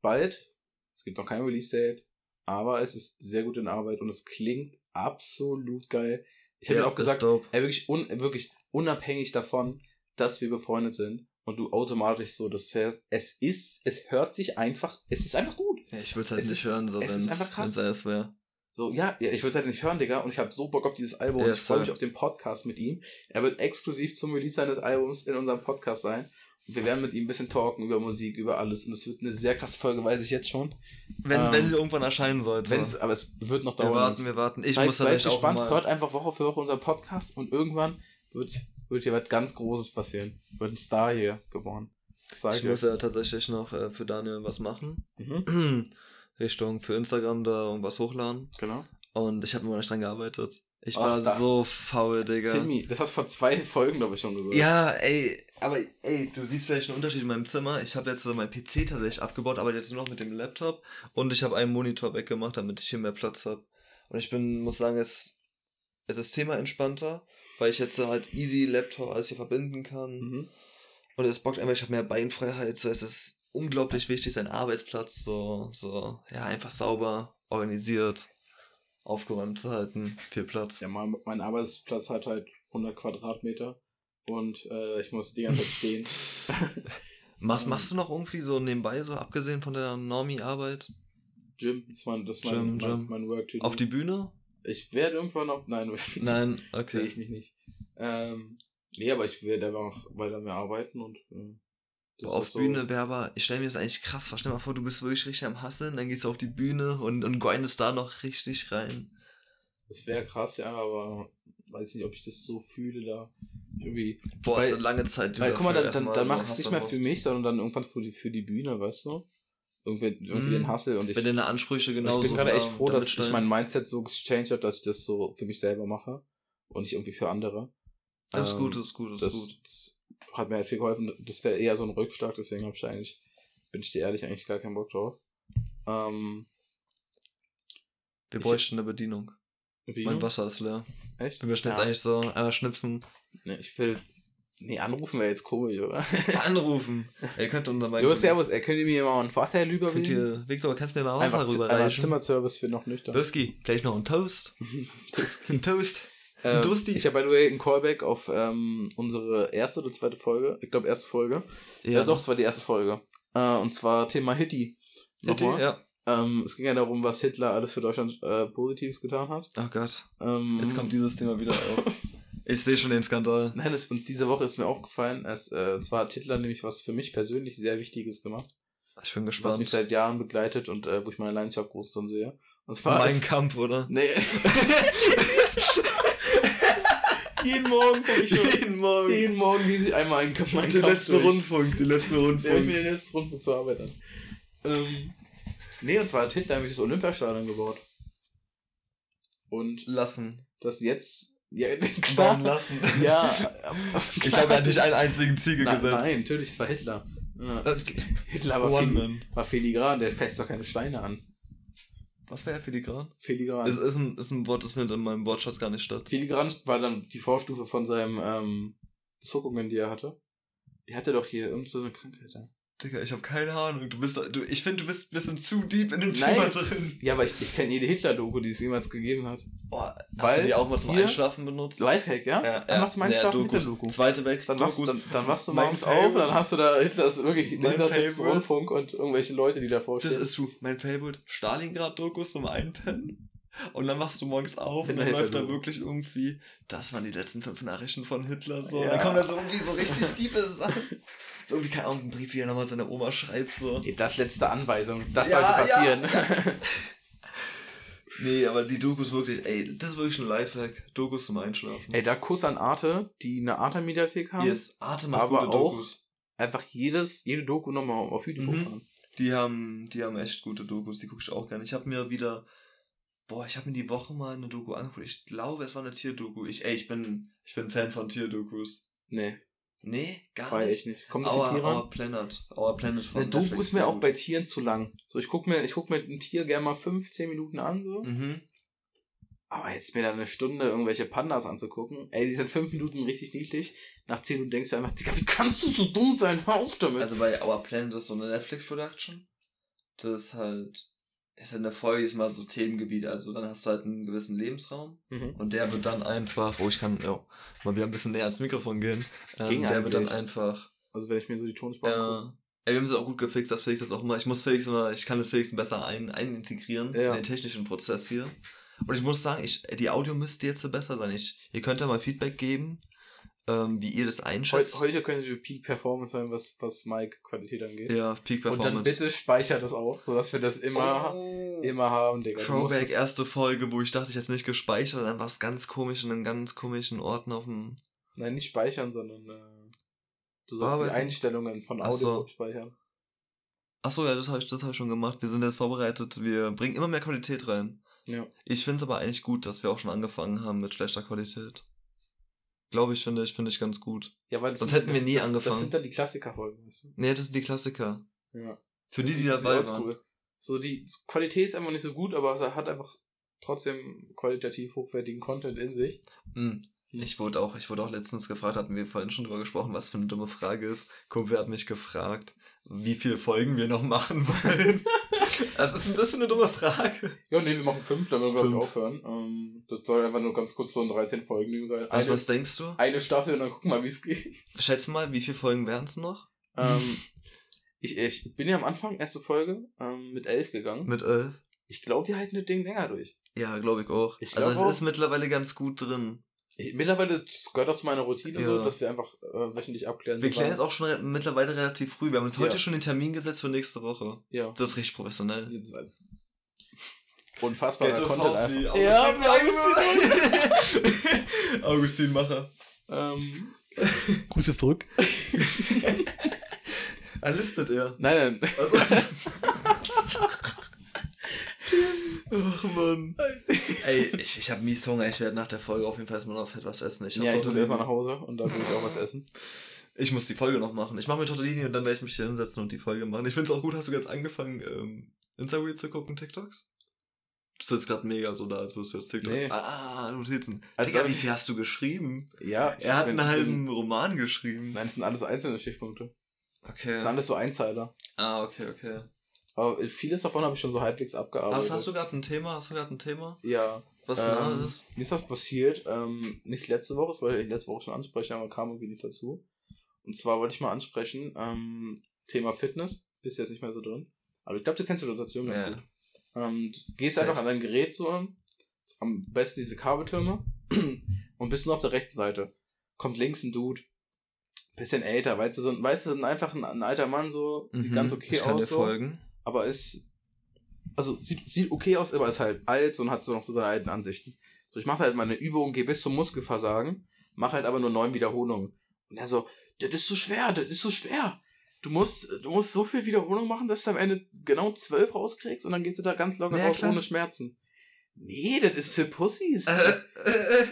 bald, es gibt noch kein Release-Date, aber es ist sehr gut in Arbeit und es klingt absolut geil. Ich habe ja, mir auch gesagt, ey, wirklich, un, wirklich unabhängig davon, dass wir befreundet sind und du automatisch so das heißt, es ist, es hört sich einfach, es ist einfach gut. Ja, ich würde es halt es nicht ist- hören, so es ist einfach krass. wenn es wäre. So, ja, ich würde es halt nicht hören, Digga, und ich habe so Bock auf dieses Album Ja, und ich freue mich auf den Podcast mit ihm. Er wird exklusiv zum Release seines Albums in unserem Podcast sein. Wir werden mit ihm ein bisschen talken über Musik, über alles. Und es wird eine sehr krasse Folge, weiß ich jetzt schon. Wenn, Ähm, wenn sie irgendwann erscheinen sollte. Wenn's, aber es wird noch wir dauern. warten, Jungs. wir warten. Ich seid, muss seid auch gespannt, mal... hört einfach Woche für Woche unseren Podcast und irgendwann wird, wird hier was ganz Großes passieren. Wird ein Star hier geboren. Ich muss ja tatsächlich noch äh, für Daniel was machen. Mhm, Richtung für Instagram da irgendwas hochladen. genau. Und ich habe immer nicht dran gearbeitet. Ich Ach, war da- so faul, Digga. Timmy, das hast du vor zwei Folgen, glaube ich, schon gesagt. Ja, ey, aber ey, du siehst vielleicht einen Unterschied in meinem Zimmer. Ich habe jetzt so mein PC tatsächlich abgebaut, aber jetzt nur noch mit dem Laptop. Und ich habe einen Monitor weggemacht, damit ich hier mehr Platz habe. Und ich bin, muss sagen, es, es ist zehnmal entspannter, weil ich jetzt halt easy Laptop alles hier verbinden kann. Mhm. Und es bockt einfach, ich habe mehr Beinfreiheit. So, es ist unglaublich wichtig, sein Arbeitsplatz so, so, ja, einfach sauber, organisiert, aufgeräumt zu halten. Viel Platz. Ja, mein, mein Arbeitsplatz hat halt 100 Quadratmeter und äh, ich muss die ganze Zeit stehen. Machst, machst du noch irgendwie so nebenbei, so abgesehen von der Normie-Arbeit? Gym, das ist mein, das mein, Gym, mein, Gym. mein work to. Auf die Bühne? Ich werde irgendwann noch, nein, Nein, sehe okay. ich mich nicht. Ähm, nee, aber ich werde einfach weiter mehr arbeiten und äh, Boah, auf ist so- Bühne wäre aber, ich stelle mir das eigentlich krass vor. Stell mal vor, du bist wirklich richtig am Hasseln, dann gehst du auf die Bühne und, und grindest da noch richtig rein. Das wäre krass, ja, aber weiß nicht, ob ich das so fühle da. Irgendwie. Boah, Weil- ist eine lange Zeit. Weil, guck mal, dann, dann, dann mach es nicht mehr für mich, sondern dann irgendwann für die, für die Bühne, weißt du? Irgendwie, irgendwie Mhm. den Hustle und ich, Wenn deine Ansprüche genauso ich bin gerade echt da- froh, dass ich mein Mindset so gechanged habe, dass ich das so für mich selber mache und nicht irgendwie für andere. Das ist Ähm, gut, das ist gut, Das, ist gut. Hat mir halt viel geholfen. Das wäre eher so ein Rückschlag, deswegen habe ich eigentlich, bin ich dir ehrlich, eigentlich gar keinen Bock drauf. Ähm, Wir ich- bräuchten eine Bedienung. wie? Mein Wasser ist leer. Echt? Wir müssen jetzt Ja. eigentlich so einmal schnipsen. Nee, ich will. Nee, anrufen wäre jetzt komisch, oder? Anrufen. Ihr könnt unter meinen. Jo, servus, ey, könnt ihr mir mal ein Wasser Könnt rübergeben? ihr, Victor, kannst du mir mal Wasser Einfach, einfach rüberreichen? Zimmerservice für noch nüchtern. Whisky, vielleicht noch ein Toast. ein Toast. Ähm, Dusti. ich habe by the way ein Callback auf ähm, unsere erste oder zweite Folge. Ich glaube, erste Folge. Ja, doch, es war die erste Folge. Äh, und zwar Thema Hitty. Hitty, ja. Ähm, es ging ja darum, was Hitler alles für Deutschland äh, Positives getan hat. Oh Gott. Ähm, Jetzt kommt dieses Thema wieder auf. Ich sehe schon den Skandal. Nein, das, und diese Woche ist mir aufgefallen, es, äh, und zwar hat Hitler nämlich was für mich persönlich sehr Wichtiges gemacht, Ich bin was mich gespannt. seit Jahren begleitet und äh, wo ich meine Leidenschaft groß drin sehe. Und zwar Mein ist- Kampf, oder? Nee. jeden Morgen gucke ich schon. Jeden Morgen. Jeden Morgen lese ich einmal einen mein Der Kampf letzte durch. Rundfunk, die letzte Der ich Rundfunk. mir den letzten Rundfunk zur Arbeit an. Ähm, nee, und zwar hat Hitler nämlich das Olympiastadion gebaut. Und Lassen. das jetzt. Ja, Bauen klar. lassen. Ja. Ich glaube, er hat nicht einen einzigen Ziegel Na, gesetzt. Nein, natürlich, es war Hitler. Ja. Hitler war, One filigran, der fässt doch keine Steine an. Was wäre filigran? Filigran. Es ist ein, ist ein Wort, das findet in meinem Wortschatz gar nicht statt. Filigran war dann die Vorstufe von seinem ähm, Zuckungen, die er hatte. Der hatte doch hier irgend so eine Krankheit. Ja, Digga, ich habe keine Ahnung. Du bist, du, ich finde, du bist ein bisschen zu deep in dem Nein. Thema drin. ja aber ich, ich kenne jede Hitler-Doku, die es jemals gegeben hat. Boah, hast Weil du die auch mal zum Einschlafen benutzt? Lifehack, ja? Ja, Dann machst du meinen ja, Schlaf Dokus. Hitler-Doku. Zweite Weltkrieg Dann Dokus. dann, dann wachst du morgens auf und dann hast du da Hitlers wirklich Hitlers. Rundfunk und irgendwelche Leute, die davor stehen. Das ist true. Mein Favorite. Stalingrad-Dokus zum Einpennen. Und dann wachst du morgens auf und dann läuft da wirklich irgendwie, das waren die letzten fünf Nachrichten von Hitler. So. Und Ja. dann kommen da so irgendwie so richtig tiefe Sachen. So irgendwie, keine Ahnung, ein Brief, wie er nochmal seine Oma schreibt. So. das letzte Anweisung. Das Ja, sollte ja. passieren. Nee, aber die Dokus wirklich, ey, das ist wirklich ein Lifehack. Dokus zum Einschlafen. Ey, da Kuss an Arte, die eine Arte-Mediathek haben. Yes, Arte macht aber gute auch- Dokus. Einfach jedes, jede Doku nochmal auf YouTube Mhm. hochladen. Die haben, die haben echt gute Dokus, die gucke ich auch gerne. Ich habe mir wieder, boah, ich habe mir die Woche mal eine Doku angeguckt. Ich glaube, es war eine Tierdoku. Ich, ey, ich bin, ich bin Fan von Tierdokus. Nee, Nee, gar feier nicht. ich nicht. Kommt das Our, Tiere? Our Planet. Our Planet von Eine Doku ist mir auch bei Tieren zu lang. So, ich guck mir, ich guck mir ein Tier gerne mal 15 Minuten an, so. Mhm. Aber jetzt mir da eine Stunde irgendwelche Pandas anzugucken, ey, die sind 5 Minuten richtig niedlich. Nach 10 Minuten denkst du einfach, Digga, wie kannst du so dumm sein? Hör auf damit. Also bei Our Planet ist so eine Netflix-Production. Das ist halt, ist in der Folge ist mal so Themengebiet, also dann hast du halt einen gewissen Lebensraum. mhm. Und der wird dann einfach, oh, ich kann ja, mal wieder ein bisschen näher ans Mikrofon gehen. Ähm, Ging der wird dann einfach Also wenn ich mir so die Tonspuren Ja. gucke. Ey, wir haben es auch gut gefixt, dass Felix das auch immer. Ich muss Felix immer, ich kann das Felix besser ein, einintegrieren Ja. in den technischen Prozess hier. Und ich muss sagen, ich, die Audio müsste jetzt besser sein. Ich, ihr könnt ja mal Feedback geben, ähm, wie ihr das einschätzt. heute könnte die Peak Performance sein, was, was Mike Qualität angeht. ja, Peak Und Performance. dann bitte speichert das auch, sodass wir das immer, oh, immer haben, Digga. Throwback, erste Folge, wo ich dachte, ich hätte es nicht gespeichert, dann war es ganz komisch in einem ganz komischen Ordner auf dem. Nein, nicht speichern, sondern äh, du sollst die Einstellungen von Audio so. speichern. Achso, ja, das habe ich, das hab ich schon gemacht. Wir sind jetzt vorbereitet. Wir bringen immer mehr Qualität rein. Ja. Ich finde es aber eigentlich gut, dass wir auch schon angefangen haben mit schlechter Qualität. Glaube ich, finde ich, finde ich ganz gut. Ja, weil das Sonst sind- hätten wir das, nie das, angefangen. Das sind dann die Klassikerfolgen, weißt du? Nee, das sind die Klassiker. Ja. Für die, die ist dabei waren. So, die Qualität ist einfach nicht so gut, aber es hat einfach trotzdem qualitativ hochwertigen Content in sich. Mhm. Ich wurde auch, ich wurde auch letztens gefragt, hatten wir vorhin schon drüber gesprochen, was für eine dumme Frage ist. Kumpel hat mich gefragt, wie viele Folgen wir noch machen wollen. Was ist denn das für eine dumme Frage? Ja, nee, wir machen fünf, dann werden wir, Fünf. aufhören. Ähm, das soll einfach nur ganz kurz so ein 13 Folgen Ding sein. Also, Eine, was denkst du? eine Staffel und dann gucken wir mal, wie es geht. Schätz mal, wie viele Folgen wären es noch? ähm, ich, ich bin ja am Anfang, erste Folge, ähm, mit elf gegangen. Mit elf? Ich glaube, wir halten das Ding länger durch. Ja, glaube ich auch. Ich also glaub es auch. ist mittlerweile ganz gut drin. Mittlerweile das gehört auch zu meiner Routine so, Ja. dass wir einfach äh, wöchentlich abklären. Wir so klären jetzt auch schon re mittlerweile relativ früh. Wir haben uns heute Ja. schon den Termin gesetzt für nächste Woche. Ja. Das ist richtig professionell. Jetzt ein unfassbarer Content einfach. Augustin Ja, würde. Augustin Macher. ähm, Grüße zurück. Alles mit er. Nein, nein. Also. Ach man. Ey, ich, ich hab mies Hunger. Ich werde nach der Folge auf jeden Fall erstmal noch fett was essen. Ich, ja, ich muss Tortellini. erstmal nach Hause und da will ich auch was essen. ich muss die Folge noch machen. Ich mache mir Tortellini und dann werde ich mich hier hinsetzen und die Folge machen. Ich finde es auch gut, hast du jetzt angefangen, ähm, Instagram zu gucken, TikToks? Du sitzt gerade mega so da, als würdest du jetzt TikTok. Nee. Ah, Notizen. Also- Digga, wie viel hast du geschrieben? Ja, ich Er hat einen halben Roman geschrieben. Nein, es sind alles einzelne Stichpunkte. Das Okay. sind alles so Einzeiler. Ah, okay, okay. Aber vieles davon habe ich schon so halbwegs abgearbeitet. Hast, hast du gerade ein Thema? Hast du gerade ein Thema? Ja. Was Ähm, ist? Mir ist was passiert, ähm, nicht letzte Woche, das wollte ich letzte Woche schon ansprechen, aber kam irgendwie nicht dazu. Und zwar wollte ich mal ansprechen, ähm, Thema Fitness, bist jetzt nicht mehr so drin. Aber ich glaube, du kennst die Situation ganz Ja. gut. Ähm, du gehst Safe. einfach an dein Gerät so, am besten diese Kabeltürme und bist nur auf der rechten Seite. Kommt links ein Dude, bisschen älter, weißt du, so, ein- weißt du, so ein einfach ein, ein alter Mann so, sieht Mhm, ganz okay ich kann aus dir so, folgen. Aber ist, also sieht, sieht okay aus, aber ist halt alt und hat so noch so seine alten Ansichten. So, ich mache halt meine Übung, gehe bis zum Muskelversagen, mache halt aber nur neun Wiederholungen. Und er so, das ist so schwer, das ist so schwer. Du musst, du musst so viel Wiederholung machen, dass du am Ende genau zwölf rauskriegst und dann gehst du da ganz locker Ja, raus klar. ohne Schmerzen. Nee, das ist für Pussys. Äh, äh,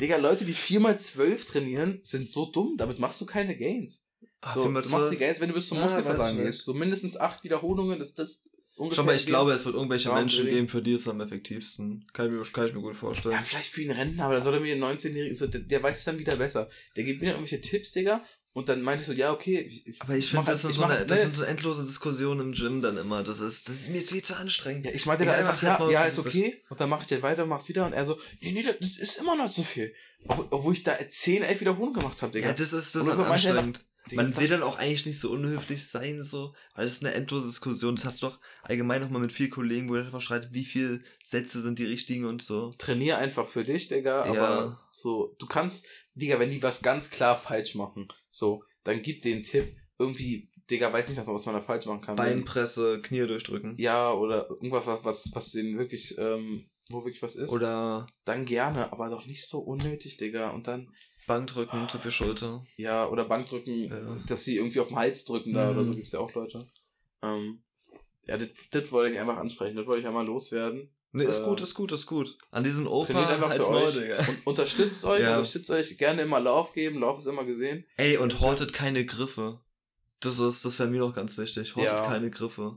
Digga, Leute, die viermal zwölf trainieren, sind so dumm. Damit machst du keine Gains. Ach, So, man du machst die Gains, wenn du bis zum Ja, Muskelversagen gehst. So mindestens acht Wiederholungen, das das ungefähr. Schau mal, ich glaube, es wird irgendwelche Ja, Menschen geben, für die ist es am effektivsten. Kann ich mir, kann ich mir gut vorstellen. Ja, vielleicht für ihn Rentner, aber da soll er mir einen 19-Jährigen, so, der, der weiß es dann wieder besser. Der gibt mir irgendwelche Tipps, Digga, und dann meinte ich so, ja, okay. Ich, Aber ich finde, das, halt- so eine, das nee. sind so endlose Diskussionen im Gym dann immer. Das ist, das ist mir viel zu anstrengend. ja, ich meinte dann einfach, ja, ja, das ist okay. Und dann mache ich halt weiter, mach's wieder. Und er so, nee, nee, das das ist immer noch zu viel. Obwohl, ich da 10, 11 Wiederholungen gemacht habe, Digga. Ja, das ist, das Und ist anstrengend. Man will dann auch eigentlich nicht so unhöflich sein, so. Aber das ist eine endlose Diskussion. Das hast du doch allgemein nochmal mit vielen Kollegen, wo du einfach streitet, wie viele Sätze sind die richtigen und so. trainier einfach für dich, Digga, aber Ja. so, du kannst, Digga, wenn die was ganz klar falsch machen, so, dann gib den Tipp, irgendwie, Digga, weiß nicht mehr, was man da falsch machen kann. Beinpresse, Knie durchdrücken. Ja, oder irgendwas, was, was, was denen wirklich, ähm, wo wirklich was ist. Oder Dann gerne, aber doch nicht so unnötig, Digga. Und dann, Bankdrücken, zu viel Schulter. ja, oder Bankdrücken, Ja. dass sie irgendwie auf den Hals drücken da Mhm. oder so, gibt's ja auch Leute. Ähm, ja, das, wollte ich einfach ansprechen, das wollte ich einmal loswerden. Ne, ist Äh, gut, ist gut, ist gut. An diesen Trainiert Opa einfach als für Maul, euch. Und unterstützt euch, Ja. unterstützt euch, gerne immer Lauf geben, Lauf ist immer gesehen. Ey, und hortet keine Griffe. Das ist, das wäre mir noch ganz wichtig. Hortet keine Griffe.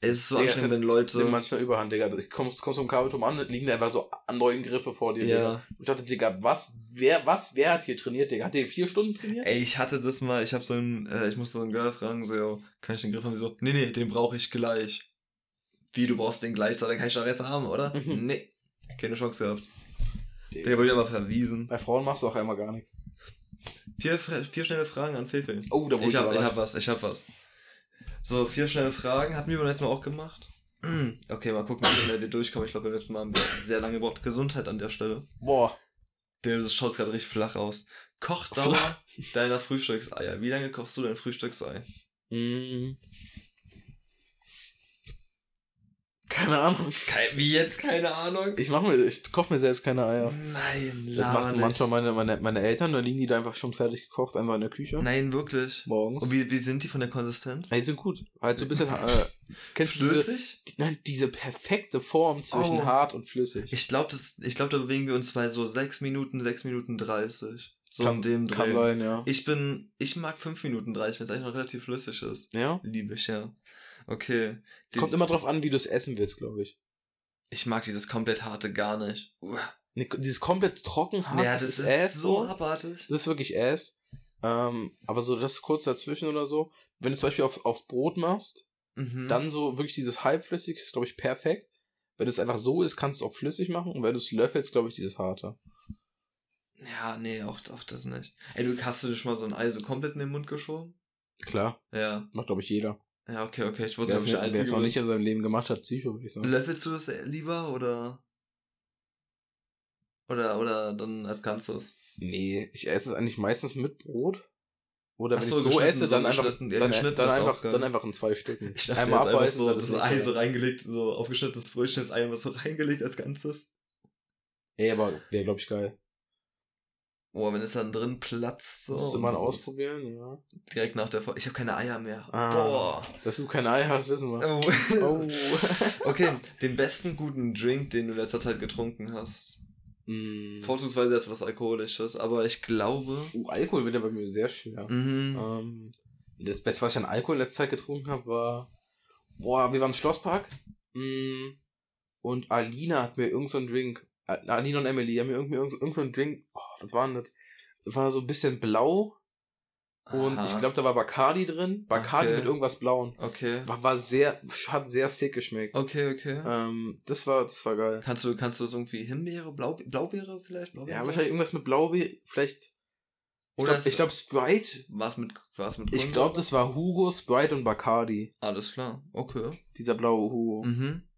Es ist so Digga, anstrengend, wenn Nimm Leute. manchmal Überhand, Digga. Ich kommst, kommst zum Kabelturm an, liegen da einfach so neun Griffe vor dir, Ja. Digga. Ich dachte, Digga, was, wer, was, wer hat hier trainiert, Digga? Hat der vier Stunden trainiert? Ey, ich hatte das mal, ich hab so ein, äh, ich musste so ein Girl fragen, so, yo, kann ich den Griff haben? Sie so, nee, nee, den brauche ich gleich. Wie, du brauchst den gleich, so, dann kann ich doch Rest haben, oder? Mhm. Nee. Keine Chance gehabt. Digga. Der wurde aber verwiesen. Bei Frauen machst du auch einmal gar nichts. Vier, vier schnelle Fragen an Fefe. Oh, da wurde Ich hab, ich hab was, ich hab was. So, vier schnelle Fragen. Hatten wir beim letzten Mal auch gemacht. Okay, mal gucken, wie schnell wir durchkommen. Ich glaube, beim letzten Mal haben wir sehr lange gebraucht. Gesundheit an der Stelle. Boah. Der schaut gerade richtig flach aus. Kochdauer Flach? deiner Frühstückseier. Wie lange kochst du dein Frühstücksei? Mm. Keine Ahnung. Kein, wie jetzt? Keine Ahnung. Ich mach mir, ich koch mir selbst keine Eier. Nein, Das machen nicht. manchmal meine, meine, meine Eltern, da liegen die da einfach schon fertig gekocht, einfach in der Küche. Nein, wirklich. Morgens. Und wie, wie sind die von der Konsistenz? Ey, die sind gut. Halt so ein bisschen, äh, kennst du diese, Flüssig? die- nein, diese perfekte Form zwischen Oh. hart und flüssig. Ich glaube, ich glaub, da bewegen wir uns bei so 6 Minuten, 6 Minuten 30. So kann, in dem Dreh. kann sein, ja. Ich bin, ich mag 5 Minuten 30, wenn es eigentlich noch relativ flüssig ist. Ja? Liebe ich, ja. Okay. Die, Kommt immer drauf an, wie du es essen willst, glaube ich. ich mag dieses komplett harte gar nicht. Uah. Ne, dieses komplett trocken hart, ja, das ist, Ass, so abartig. Das ist wirklich Ass. Ähm, aber so das kurz dazwischen oder so. Wenn du zum Beispiel aufs, aufs Brot machst, Mhm. dann so wirklich dieses halbflüssig ist, glaube ich, perfekt. Wenn es einfach so ist, kannst du es auch flüssig machen. Und wenn du es löffelst, glaube ich, dieses harte. Ja, nee, auch, auch das nicht. Ey, du hast du dir schon mal so ein Ei so komplett in den Mund geschoben? Klar, Ja. macht, glaube ich, jeder. Ja, okay, okay. Ich wusste, ich der wer es noch nicht in seinem Leben gemacht hat, Psycho, würde ich sagen. Löffelst du das lieber oder? Oder, oder dann als Ganzes? Nee, ich esse es eigentlich meistens mit Brot. Oder Ach wenn so, ich so esse, dann so einfach, geschnitten. Ja, dann, dann, einfach, dann einfach in zwei Stücken. Ich dachte Einmal jetzt abbeißen, so, dann das ist nicht Ei so- so reingelegt, so aufgeschnittenes Brötchen, das Ei einfach so reingelegt als Ganzes. Ey, aber wäre, glaube ich, geil. Boah, wenn es dann drin platzt, so. Das ist ausprobieren, ja. Direkt nach der Folge. Ich habe keine Eier mehr. Ah. Boah. Dass du kein Ei hast, wissen wir. Oh. Oh. okay, den besten guten Drink, den du in letzter Zeit getrunken hast. Mm. Vorzugsweise etwas Alkoholisches, aber ich glaube. Uh, Alkohol wird ja bei mir sehr schwer. Mhm. Ähm, das Beste, was ich an Alkohol in letzter Zeit getrunken habe, war. Boah, wir waren im Schlosspark. Mm, und Alina hat mir irgendeinen so Drink. Al- Alina und Emily haben mir irgendwie irgendeinen irgend so Drink. Oh, was war denn das? War so ein bisschen blau. Und Aha. ich glaube, da war Bacardi drin. Bacardi Okay. mit irgendwas Blauen. Okay. War, war sehr, hat sehr sick geschmeckt. Okay, okay. Ähm, das war, das war geil. Kannst du, kannst du das irgendwie Himbeere, Blau, Blaubeere vielleicht? Blaubeere Ja, wahrscheinlich irgendwas mit Blaubeer. Vielleicht. Ich Oder glaube, es- glaub, Sprite. Was mit, was mit Ich Kohlensäure? glaube, das war Hugo, Sprite und Bacardi. Alles klar. Okay. Dieser blaue Hugo. Mhm.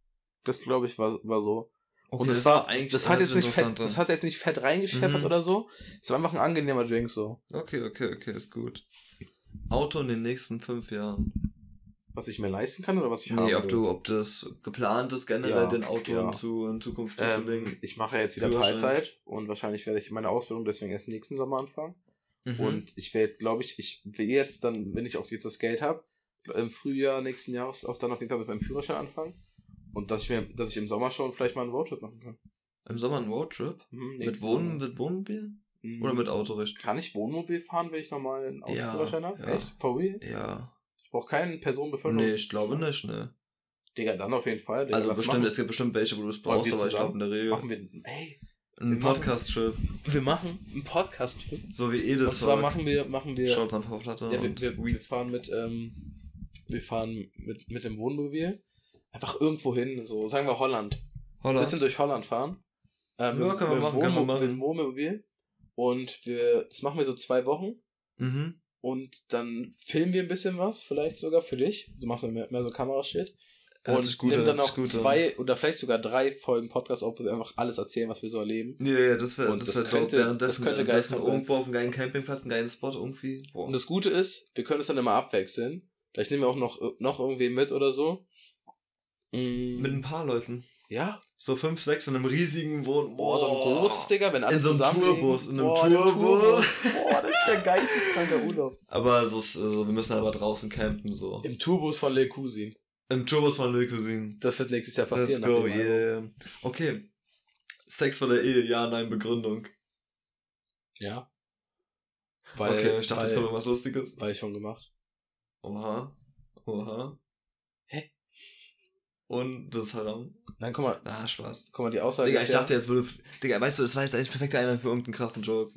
Das glaube ich war, war so. Okay und es war, eigentlich das hat jetzt nicht fett, das hat jetzt nicht fett reingescheppert Mhm. oder so. Es war einfach ein angenehmer Drink so. Okay, okay, okay, ist gut. Auto in den nächsten fünf Jahren. Was ich mir leisten kann oder was ich Nee, habe. ob du, ob das geplant ist, generell Ja, den Auto ja. in, zu, in Zukunft zu ähm, verlegen. ich mache jetzt wieder. Teilzeit und wahrscheinlich werde ich meine Ausbildung deswegen erst nächsten Sommer anfangen. Mhm. Und ich werde, glaube ich, ich will jetzt dann, wenn ich auch jetzt das Geld habe, im Frühjahr nächsten Jahres auch dann auf jeden Fall mit meinem Führerschein anfangen. Und dass ich mir, dass ich im Sommer schon vielleicht mal einen Roadtrip machen kann. Im Sommer ein Roadtrip? Mhm, Mit, Wohnen, mit Wohnmobil? Mhm. Oder mit Auto richtig? Kann ich Wohnmobil fahren, wenn ich nochmal einen Ja, Autoführerschein habe? ja. Echt? For real? Ja. Ich brauche keinen Personenbeförderungs... Nee, ich glaube nicht, ne. Digga, dann auf jeden Fall. Digga, Also bestimmt, machen. es gibt bestimmt welche, wo du es brauchst, aber ich glaube in der Regel. Machen wir, ey, Ein wir machen- Podcast-Trip. wir machen einen Podcast-Trip. So wie Edith. Und zwar machen wir, machen wir, Schaut an Platte. ja, wir, wir, wir fahren mit, ähm, wir fahren mit, mit dem Wohnmobil einfach irgendwo hin, so, sagen wir Holland. Ein Holland. bisschen durch Holland fahren. Ähm, Ja, können wir machen, können wir machen. Mit Wohnmobil. Und wir, das machen wir so zwei Wochen. Mhm. Und dann filmen wir ein bisschen was, vielleicht sogar für dich. Du machst dann mehr, mehr so Kamerashit. Und gut nimm an, dann sich gut an. zwei oder vielleicht sogar drei Folgen Podcast auf, wo wir einfach alles erzählen, was wir so erleben. Ja, ja, das wäre Und das das wär könnte- dope. Das könnte geil sein. irgendwo auf einem geilen Campingplatz, einen geilen Spot irgendwie. Boah. Und das Gute ist, wir können es dann immer abwechseln. Vielleicht nehmen wir auch noch, noch irgendwie mit oder so. Mm, Mit ein paar Leuten. ja. So fünf, sechs in einem riesigen Wohn. Boah, so ein großes, Digga, wenn alle In so einem Tourbus, in einem Boah, Tourbus. Boah, das wäre geisteskranker Urlaub. Aber es ist, also wir müssen aber draußen campen, so. Im Tourbus von Le Cousin. Im Tourbus von Le Cousine. Das wird nächstes Jahr passieren. Let's go, nach dem Album. yeah. Okay. Sex vor der Ehe, ja, nein, Begründung. Ja. Weil, okay, ich dachte, das weil, kommt irgendwas Lustiges. weil ich schon gemacht. Oha. Oha. Und das Haram. Nein, guck mal, Ah, Spaß. guck mal, die Aussage Digga, ich dachte, jetzt würde. Digga, weißt du, das war jetzt eigentlich perfekter Eingang für irgendeinen krassen Joke.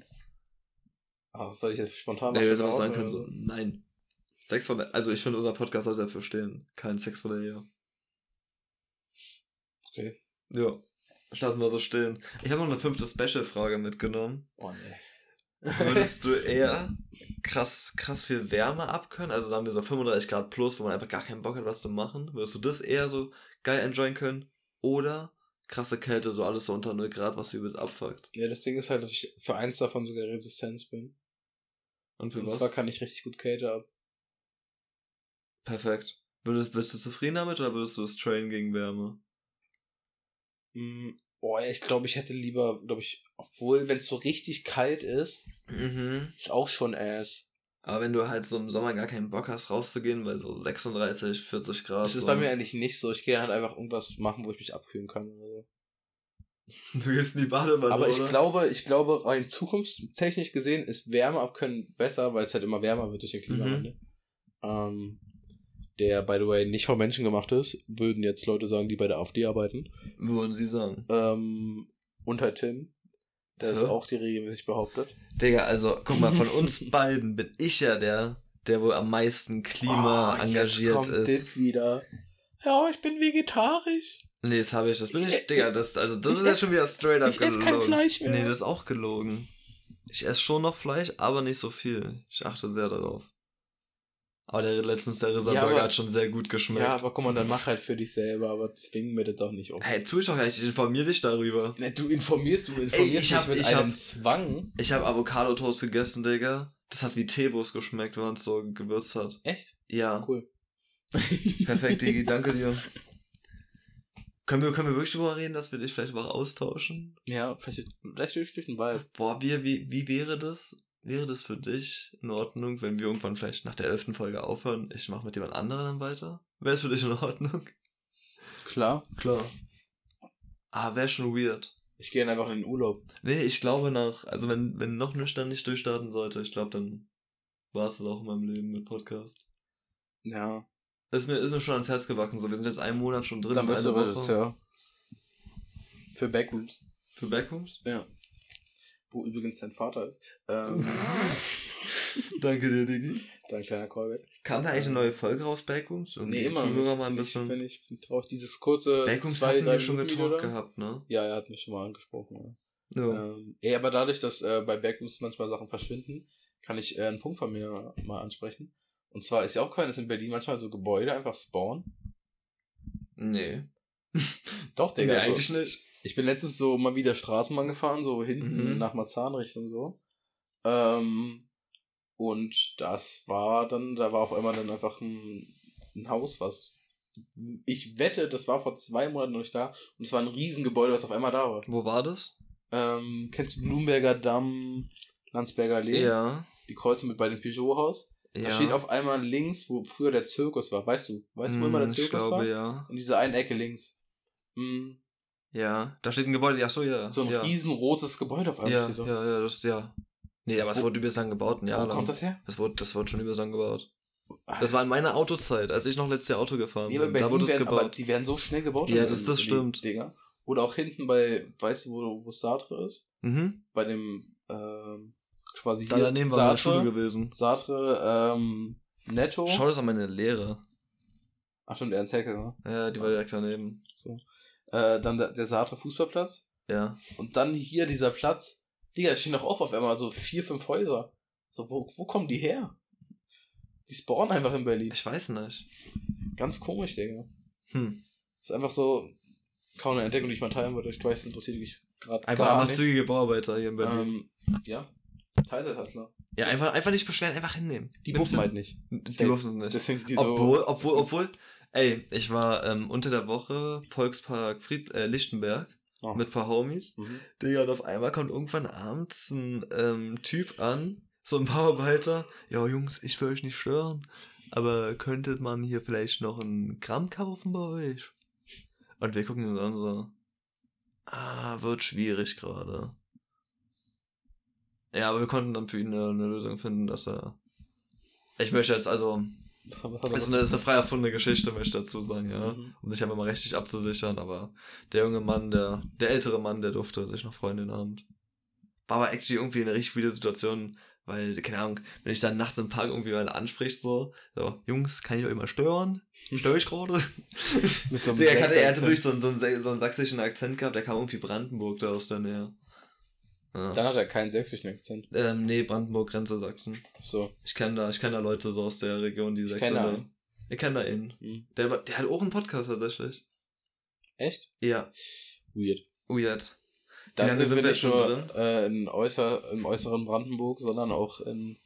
Ah, soll ich jetzt spontan Nee, hätten für auch sagen können, so, nein. Sex von der. Also, ich finde, unser Podcast sollte dafür stehen. Kein Sex vor der Ehe. Okay. Ja. Lassen wir so stehen. Ich habe noch eine fünfte Special-Frage mitgenommen. Oh, nee. Würdest du eher krass, krass viel Wärme abkönnen? Also sagen wir so 35 Grad plus, wo man einfach gar keinen Bock hat, was zu machen. Würdest du das eher so geil enjoyen können? Oder krasse Kälte, so alles so unter 0 Grad, was übelst abfuckt? Ja, das Ding ist halt, dass ich für eins davon sogar Resistenz bin. Und für Und was? zwar kann ich richtig gut Kälte ab. Perfekt. Würdest, bist du zufrieden damit oder würdest du es trainen gegen Wärme? Mm, Boah, ich glaube, ich hätte lieber, glaube ich, obwohl, wenn es so richtig kalt ist, Mhm. ist auch schon ass. Aber wenn du halt so im Sommer gar keinen Bock hast, rauszugehen, weil so 36, 40 Grad. Das ist so, bei mir eigentlich nicht so. Ich gehe halt einfach irgendwas machen, wo ich mich abkühlen kann oder so. Du gehst in die Badewanne, Aber ich oder? glaube, ich glaube, rein zukunftstechnisch gesehen ist Wärme abkönnen besser, weil es halt immer wärmer wird durch den Klimawandel. Ähm, der, by the way, nicht von Menschen gemacht ist, würden jetzt Leute sagen, die bei der AfD arbeiten. Würden sie sagen. Ähm, und halt Tim, der ist auch die regelmäßig behauptet. Digga, also, guck mal, von uns beiden bin ich ja der, der wohl am meisten Klima Oh, engagiert jetzt kommt ist. Das wieder. Ja, ich bin vegetarisch. Nee, das habe ich, das bin ich, Ich- Digga, das, also, das ich ist ja schon wieder straight up ich ess kein Fleisch mehr. Nee, das ist auch gelogen. Ich esse schon noch Fleisch, aber nicht so viel. Ich achte sehr darauf. Aber der letztens der Risa Ja, Burger aber- hat schon sehr gut geschmeckt. Ja, aber guck mal, dann mach halt für dich selber, aber zwing mir das doch nicht auf. hey, tu ich doch ich informiere dich darüber. Ne, Du informierst, du informierst Ey, ich mich hab- mit ich einem hab- Zwang. Ich habe Avocado-Toast gegessen, Digga. Das hat wie Teewurst geschmeckt, wenn man es so gewürzt hat. Echt? Ja. Cool. Perfekt, Digi, danke dir. Können wir, können wir wirklich darüber reden, dass wir dich vielleicht auch austauschen? Ja, vielleicht, vielleicht durch, durch den Vibe. Boah, wie, wie, wie wäre das? Wäre das für dich in Ordnung, wenn wir irgendwann vielleicht nach der elften Folge aufhören? Ich mache mit jemand anderem dann weiter? Wäre es für dich in Ordnung? Klar. Klar. Ah, wäre schon weird. Ich gehe dann einfach in den Urlaub. Nee, ich glaube nach, also wenn, wenn noch nüchtern nicht durchstarten sollte, ich glaube, dann war es auch in meinem Leben mit Podcast. Ja. Das ist mir, ist mir schon ans Herz gewachsen. So, wir sind jetzt einen Monat schon drin. Dann bist du eine Regisseur. Für Backrooms. Für Backrooms? Ja. Wo übrigens dein Vater ist. Ähm, Danke dir, Digi. dein kleiner Callback. Kam da eigentlich eine neue Folge raus, Backrooms? Um Nee, immer Zuhörer mal ein Finde ich- bisschen. Finde ich find traurig. Dieses kurze Backrooms zwei, hatten wir schon getalkt gehabt, ne? Ja, er hat mich schon mal angesprochen. Ja. Ja. Ähm, ey, aber dadurch, dass äh, bei Backrooms manchmal Sachen verschwinden, kann ich äh, einen Punkt von mir mal ansprechen. Und zwar ist ja auch kein, dass in Berlin manchmal so Gebäude einfach spawnen. Nee. Doch, Nee, Digga. also, eigentlich nicht. ich bin letztens so mal wieder Straßenbahn gefahren, so hinten Mhm. nach Marzahn Richtung so. Ähm, und das war dann, da war auf einmal dann einfach ein, ein Haus, was ich wette, das war vor zwei Monaten noch nicht da. Und es war ein Riesengebäude, was auf einmal da war. Wo war das? Ähm, kennst du Blumberger Damm, Landsberger Allee? Ja. Die Kreuzung mit bei dem Peugeot-Haus? Da ja. steht auf einmal links, wo früher der Zirkus war. Weißt du? Weißt du, wo immer der Hm, Zirkus Ich glaube, war? ja. In dieser einen Ecke links. Hm, Ja. Da steht ein Gebäude, ja, so, ja. so ein ja. riesenrotes Gebäude auf einmal Ja, steht ja, da. ja, das, ja. Nee, aber es Wo- wurde übelst lang gebaut, ein Jahr Wo lang. kommt das her? Das wurde, das wurde schon übelst lang gebaut. Das war in meiner Autozeit, als ich noch letztes Jahr Auto gefahren Ja, bin. Da wurde es werden, gebaut. die werden so schnell gebaut. Ja, das- das stimmt. Dinger. Oder auch hinten bei, weißt du, wo, wo Sartre ist? Mhm. Bei dem, ähm, quasi Da hier. daneben war meine Schule Sartre, gewesen. Sartre, ähm, Netto. Schau das an meine Lehre. Ach stimmt, Ernst Heckel, ne? Ja, die war direkt daneben. So. Äh, dann der, der Sartre Fußballplatz. Ja. Und dann hier dieser Platz. Digga, es stehen doch auch auf einmal so vier, fünf Häuser. So, wo, wo kommen die her? Die spawnen einfach in Berlin. Ich weiß nicht. Ganz komisch, Digga. Hm. ist einfach so kaum eine Entdeckung, die ich mal teilen würde. Ich weiß, interessiert mich gerade Einfach, gar nicht. zügige Bauarbeiter hier in Berlin. Ähm, ja, Teilzeithustler. ja, einfach, einfach nicht beschweren, einfach hinnehmen. Die buffen halt nicht. Die buffen nicht. Deswegen die so... Obwohl, obwohl, obwohl, ey, ich war ähm, unter der Woche Volkspark Fried, äh, Lichtenberg Oh. mit ein paar Homies. Mhm. Digga, und auf einmal kommt irgendwann abends ein ähm, Typ an, so ein Bauarbeiter. Ja, Jungs, ich will euch nicht stören, aber könnte man hier vielleicht noch ein Gramm kaufen bei euch? Und wir gucken uns an so, ah, wird schwierig gerade. Ja, aber wir konnten dann für ihn eine, eine Lösung finden, dass er. Ich möchte jetzt also, das ist eine, das ist eine frei erfundene Geschichte, möchte ich dazu sagen, ja. Mhm. Um sich einfach mal rechtlich abzusichern, aber der junge Mann, der, der ältere Mann, der durfte sich noch freuen den Abend. War aber actually irgendwie eine richtig viele Situation, weil, keine Ahnung, wenn ich dann nachts im Park irgendwie mal ansprichst, so, so, Jungs, kann ich euch immer stören? Störe ich gerade? Mit so einem Der hatte, er hatte wirklich so, einen- so, einen, so einen sächsischen Akzent gehabt, der kam irgendwie Brandenburg da aus der Nähe. Ja. Dann hat er keinen sächsischen Akzent. Ähm, nee, Brandenburg, Grenze Sachsen. So. Ich kenne da, ich kenn da Leute so aus der Region, die da. einen. Ich kenne da einen. Mhm. Der, der hat auch einen Podcast tatsächlich. Echt? Ja, Weird. weird. Dann lange sind sind wir wir nicht schon nur drin? äh, in äußer, im äußeren Brandenburg, sondern auch in,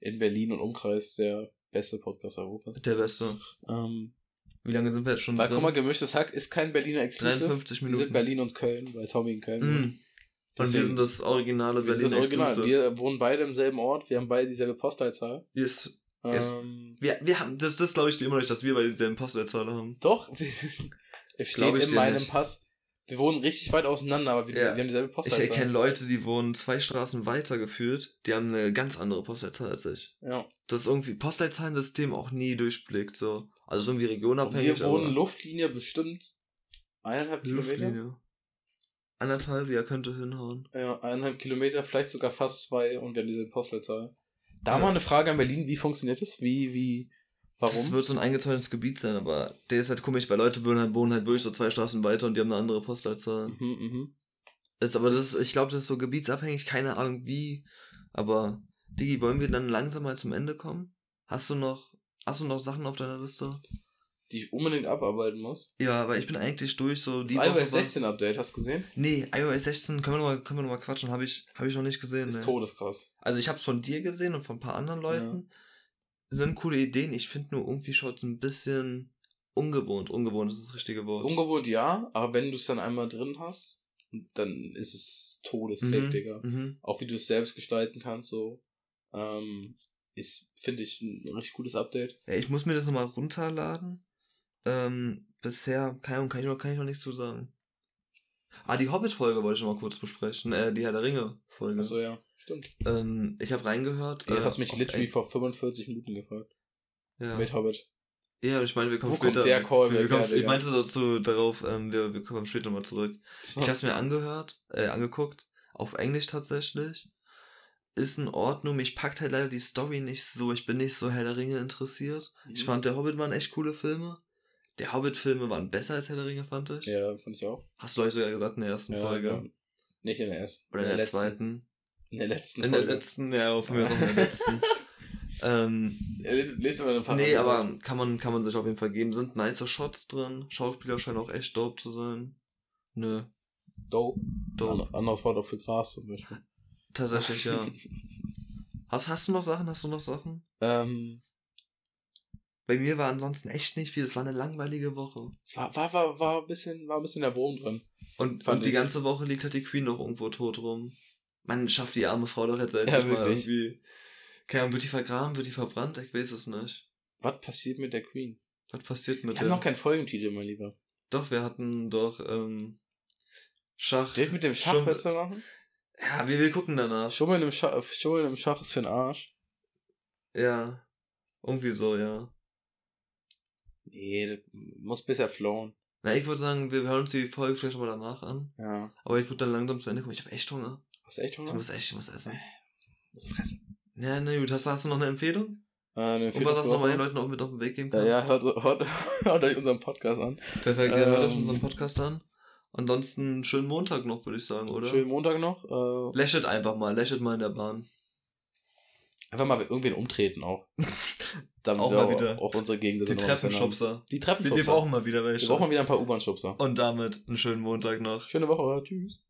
in Berlin und Umkreis der beste Podcast Europas. Der Beste. Ähm, Wie lange sind wir jetzt schon weil, drin? guck mal, gemischtes Hack ist kein Berliner Exclusive. 53 Wir Minuten. sind Berlin und Köln, weil Tommy in Köln wohnt. Und wir sind das originale Wir sind das Original. Wir wohnen beide im selben Ort, wir haben beide dieselbe Postleitzahl. Yes. Yes. Ähm, Wir, wir haben, das, das glaube ich dir immer nicht, dass wir bei denselben Postleitzahl haben. doch, es steht ich in meinem nicht. Pass. Wir wohnen richtig weit auseinander, aber wir, Ja. wir haben dieselbe Ich Postleitzahl. kenne Leute, die wohnen zwei Straßen weiter geführt, die haben eine ganz andere Postleitzahl als ich. Ja. Das ist irgendwie Postleitzahlensystem auch nie durchblickt, so. Also so irgendwie Und regionabhängig, wir wohnen aber Luftlinie bestimmt eineinhalb Kilometer. Anderthalb, ja, könnte hinhauen. Ja, eineinhalb Kilometer, vielleicht sogar fast zwei und wir haben diese Postleitzahl. Da Ja. mal eine Frage an Berlin, wie funktioniert das? Wie, wie, Das warum? wird so ein eingezäuntes Gebiet sein, aber der ist halt komisch, weil Leute wohnen halt, wohnen halt wirklich so zwei Straßen weiter und die haben eine andere Postleitzahl. Mhm, mhm. Das, aber das ist, ich glaube, das ist so gebietsabhängig, keine Ahnung wie. Aber, Digi, wollen wir dann langsam mal zum Ende kommen? Hast du noch Hast du noch Sachen auf deiner Liste? Die ich unbedingt abarbeiten muss. Ja, weil ich bin eigentlich durch so Das die Woche iOS war- 16 Update, hast du gesehen? Nee, iOS 16 können wir noch mal, können wir noch mal quatschen, habe ich, hab ich noch nicht gesehen. Ist ne. todeskrass. Also ich habe es von dir gesehen und von ein paar anderen Leuten. Sind coole Ideen. Ich finde nur irgendwie schaut es ein bisschen ungewohnt. Ungewohnt ist das richtige Wort. Ungewohnt ja, aber wenn du es dann einmal drin hast, dann ist es todessick, mhm. Digga. Mhm. Auch wie du es selbst gestalten kannst, so. Ähm, ist, finde ich, ein richtig cooles Update. Ja, ich muss mir das nochmal runterladen. Ähm, bisher kann, Ahnung, kann, ich noch, kann ich noch nichts zu sagen. Ah, die Hobbit-Folge wollte ich noch mal kurz besprechen. Äh, die Herr der Ringe-Folge. Achso, ja, stimmt. Ähm, ich habe reingehört. Jetzt äh, hast du mich literally vor 45 Minuten gefragt. Ja. Mit Hobbit. ja, ich meine, wir kommen Wo kommt später. der Call wir, wir kommen, ich meinte dazu darauf, ähm, wir, wir kommen später mal zurück. So. Ich habe es mir angehört, äh, angeguckt, auf Englisch tatsächlich. Ist in Ordnung. Mich packt halt leider die Story nicht so. Ich bin nicht so Herr der Ringe interessiert. Ich Mhm. fand, der Hobbit waren echt coole Filme. Der Hobbit-Filme waren besser als Herr der Ringe, fand ich. Ja, fand ich auch. Hast du euch sogar gesagt in der ersten Ja, Folge. ja. Nicht in der ersten. Oder in der, letzten. zweiten. In der letzten In der Folge. letzten, ja, von mir aus auch in der letzten. ähm, Lest mal ein paar nee, aber kann man, kann man sich auf jeden Fall geben. Sind nice Shots drin. Schauspieler scheinen auch echt dope zu sein. Nö, Dope. dope. An- Anderes Wort auch für Gras zum Beispiel. Tatsächlich, ja. Hast, hast du noch Sachen? Hast du noch Sachen? ähm, Bei mir war ansonsten echt nicht viel. Es war eine langweilige Woche. es war, war, war, war, ein bisschen, war ein bisschen der Wurm drin. Und, und die ich. ganze Woche liegt halt die Queen noch irgendwo tot rum. Man schafft die arme Frau doch jetzt endlich Ja, mal wirklich. irgendwie. Keine Ahnung, wird die vergraben, wird die verbrannt? Ich weiß es nicht. Was passiert mit der Queen? Was passiert Ich mit habe der? noch keinen Folgentitel, mein Lieber. Doch, wir hatten doch ähm, Schach. Date mit dem Schach willst du machen? Ja, wir, wir gucken danach. Schummeln im, Schach, Schummeln im Schach ist für den Arsch. Ja. Irgendwie so, ja. Nee, das muss bisher flowen. Na, ich würde sagen, wir hören uns die Folge vielleicht nochmal danach an. Ja. Aber ich würde dann langsam zu Ende kommen. Ich habe echt Hunger. Hast du echt Ich Hunger? muss echt, ich muss essen. Muss fressen. Ja, na gut. Hast, hast du noch eine Empfehlung? Äh, eine Und vierte was hast du noch den Leuten auch mit auf den Weg geben Ja, kannst? ja hört, hört, hört euch unseren Podcast an. Perfekt, ja, hört euch Ähm, unseren Podcast an. Ansonsten schönen Montag noch, würde ich sagen, oder? Schönen Montag noch. Äh, Lächelt einfach mal, lächelt mal in der Bahn. Einfach mal irgendwen umtreten auch. Damit Auch mal wieder. auch unsere Gegensätze Die. Treppenschubser. Die Wir, Treppenschubser. wir brauchen mal wieder welche. wir brauchen mal wieder ein paar U-Bahn-Schubser. Und damit einen schönen Montag noch. Schöne Woche. Tschüss.